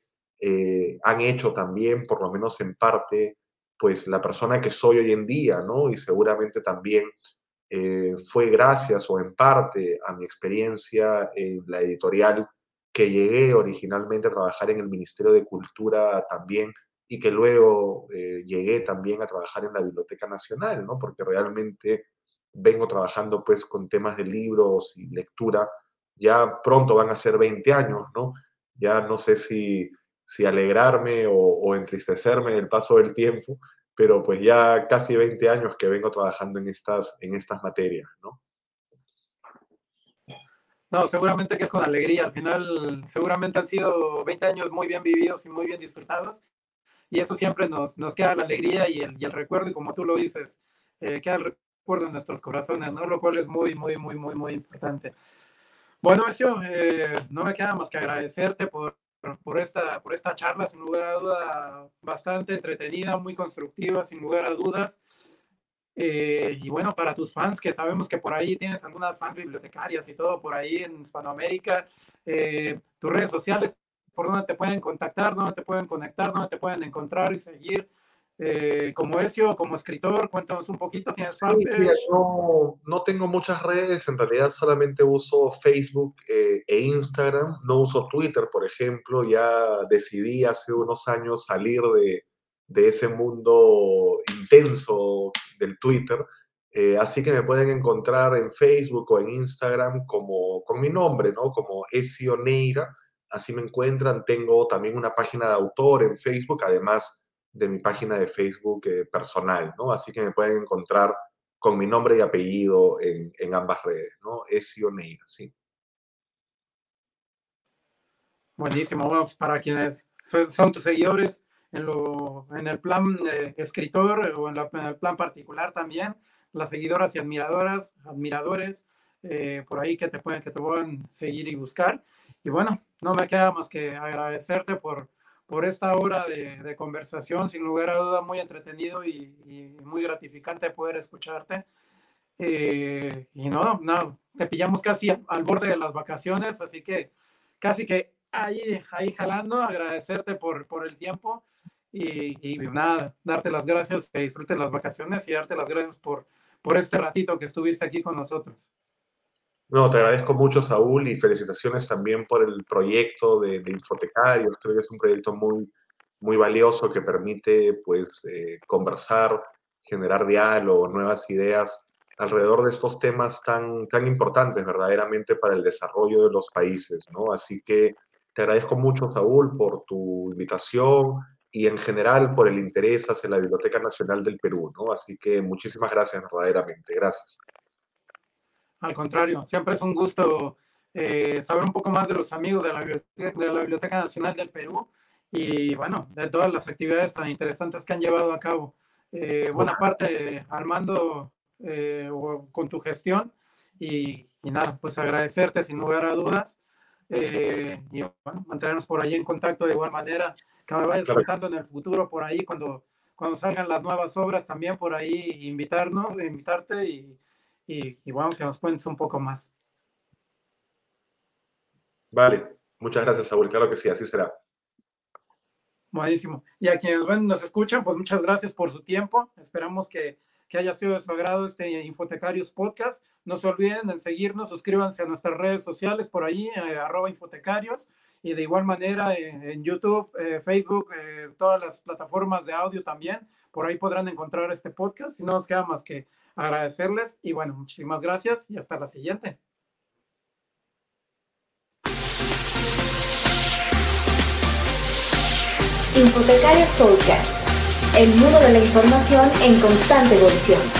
han hecho también, por lo menos en parte, pues la persona que soy hoy en día, ¿no? Y seguramente también eh, fue gracias o en parte a mi experiencia en la editorial que llegué originalmente a trabajar en el Ministerio de Cultura también y que luego eh, llegué también a trabajar en la Biblioteca Nacional, ¿no? Porque realmente vengo trabajando pues con temas de libros y lectura. Ya pronto van a ser 20 años, ¿no? Ya no sé si, si alegrarme o, o entristecerme en el paso del tiempo, pero pues ya casi 20 años que vengo trabajando en estas, en estas materias, ¿no? No, seguramente que es con alegría. Al final, seguramente han sido 20 años muy bien vividos y muy bien disfrutados. Y eso siempre nos, nos queda la alegría y el, y el recuerdo, y como tú lo dices, eh, queda el recuerdo en nuestros corazones, ¿no? Lo cual es muy, muy, muy, muy, muy importante. Bueno, eso, eh, no me queda más que agradecerte por por esta, por esta charla, sin lugar a duda, bastante entretenida, muy constructiva, sin lugar a dudas. Eh, y bueno, para tus fans, que sabemos que por ahí tienes algunas fans bibliotecarias y todo por ahí en Hispanoamérica, eh, tus redes sociales, por dónde te pueden contactar, dónde te pueden conectar, dónde te pueden encontrar y seguir. Eh, como Ezio, como escritor, cuéntanos un poquito, ¿tienes no, no, tengo muchas redes, en realidad solamente uso Facebook eh, e Instagram, no uso Twitter, por ejemplo, ya decidí hace unos años salir de, de ese mundo intenso del Twitter. Eh, así que me pueden encontrar en Facebook o en Instagram como, con mi nombre, ¿no? Como Ezio Neira. Así me encuentran. Tengo también una página de autor en Facebook, además de mi página de Facebook eh, personal, ¿no? Así que me pueden encontrar con mi nombre y apellido en, en ambas redes, ¿no? Ezio Neira, sí. Buenísimo. Bueno, pues, para quienes son, tus seguidores en, lo, en el plan escritor o en, el plan particular también, las seguidoras y admiradoras, admiradores, eh, por ahí que te pueden, que te puedan seguir y buscar. Y bueno, no me queda más que agradecerte por, por esta hora de, conversación, sin lugar a duda muy entretenido y, muy gratificante poder escucharte. Eh, y no, no, te pillamos casi al borde de las vacaciones, así que casi que ahí, ahí jalando, agradecerte por, por el tiempo y, nada, darte las gracias, que disfruten las vacaciones y darte las gracias por, por este ratito que estuviste aquí con nosotros. No, te agradezco mucho, Saúl, y felicitaciones también por el proyecto de, de Infotecarios. Creo que es un proyecto muy, muy valioso que permite pues, eh, conversar, generar diálogo, nuevas ideas alrededor de estos temas tan, tan importantes verdaderamente para el desarrollo de los países, ¿no? Así que te agradezco mucho, Saúl, por tu invitación y en general por el interés hacia la Biblioteca Nacional del Perú, ¿no? Así que muchísimas gracias, verdaderamente. Gracias. Al contrario, siempre es un gusto eh, saber un poco más de los amigos de la, Biblioteca, Nacional del Perú y, bueno, de todas las actividades tan interesantes que han llevado a cabo. Eh, buena parte, Armando, eh, con tu gestión y, y nada, pues agradecerte sin lugar a dudas eh, y bueno, mantenernos por ahí en contacto de igual manera, que me vayas contando en el futuro por ahí cuando, cuando salgan las nuevas obras también por ahí invitarnos, invitarte y, y, bueno, que nos cuentes un poco más. Vale, muchas gracias, Saúl. Claro que sí, así será. Buenísimo. Y a quienes ven, nos escuchan, pues muchas gracias por su tiempo. Esperamos que que haya sido de su agrado este Infotecarios Podcast. No se olviden de seguirnos, suscríbanse a nuestras redes sociales por ahí, eh, arroba Infotecarios, y de igual manera eh, en YouTube, eh, Facebook, todas las plataformas de audio también. Por ahí podrán encontrar este podcast. Y no nos queda más que agradecerles. Y bueno, muchísimas gracias y hasta la siguiente. Infotecarios Podcast el mundo de la información en constante evolución.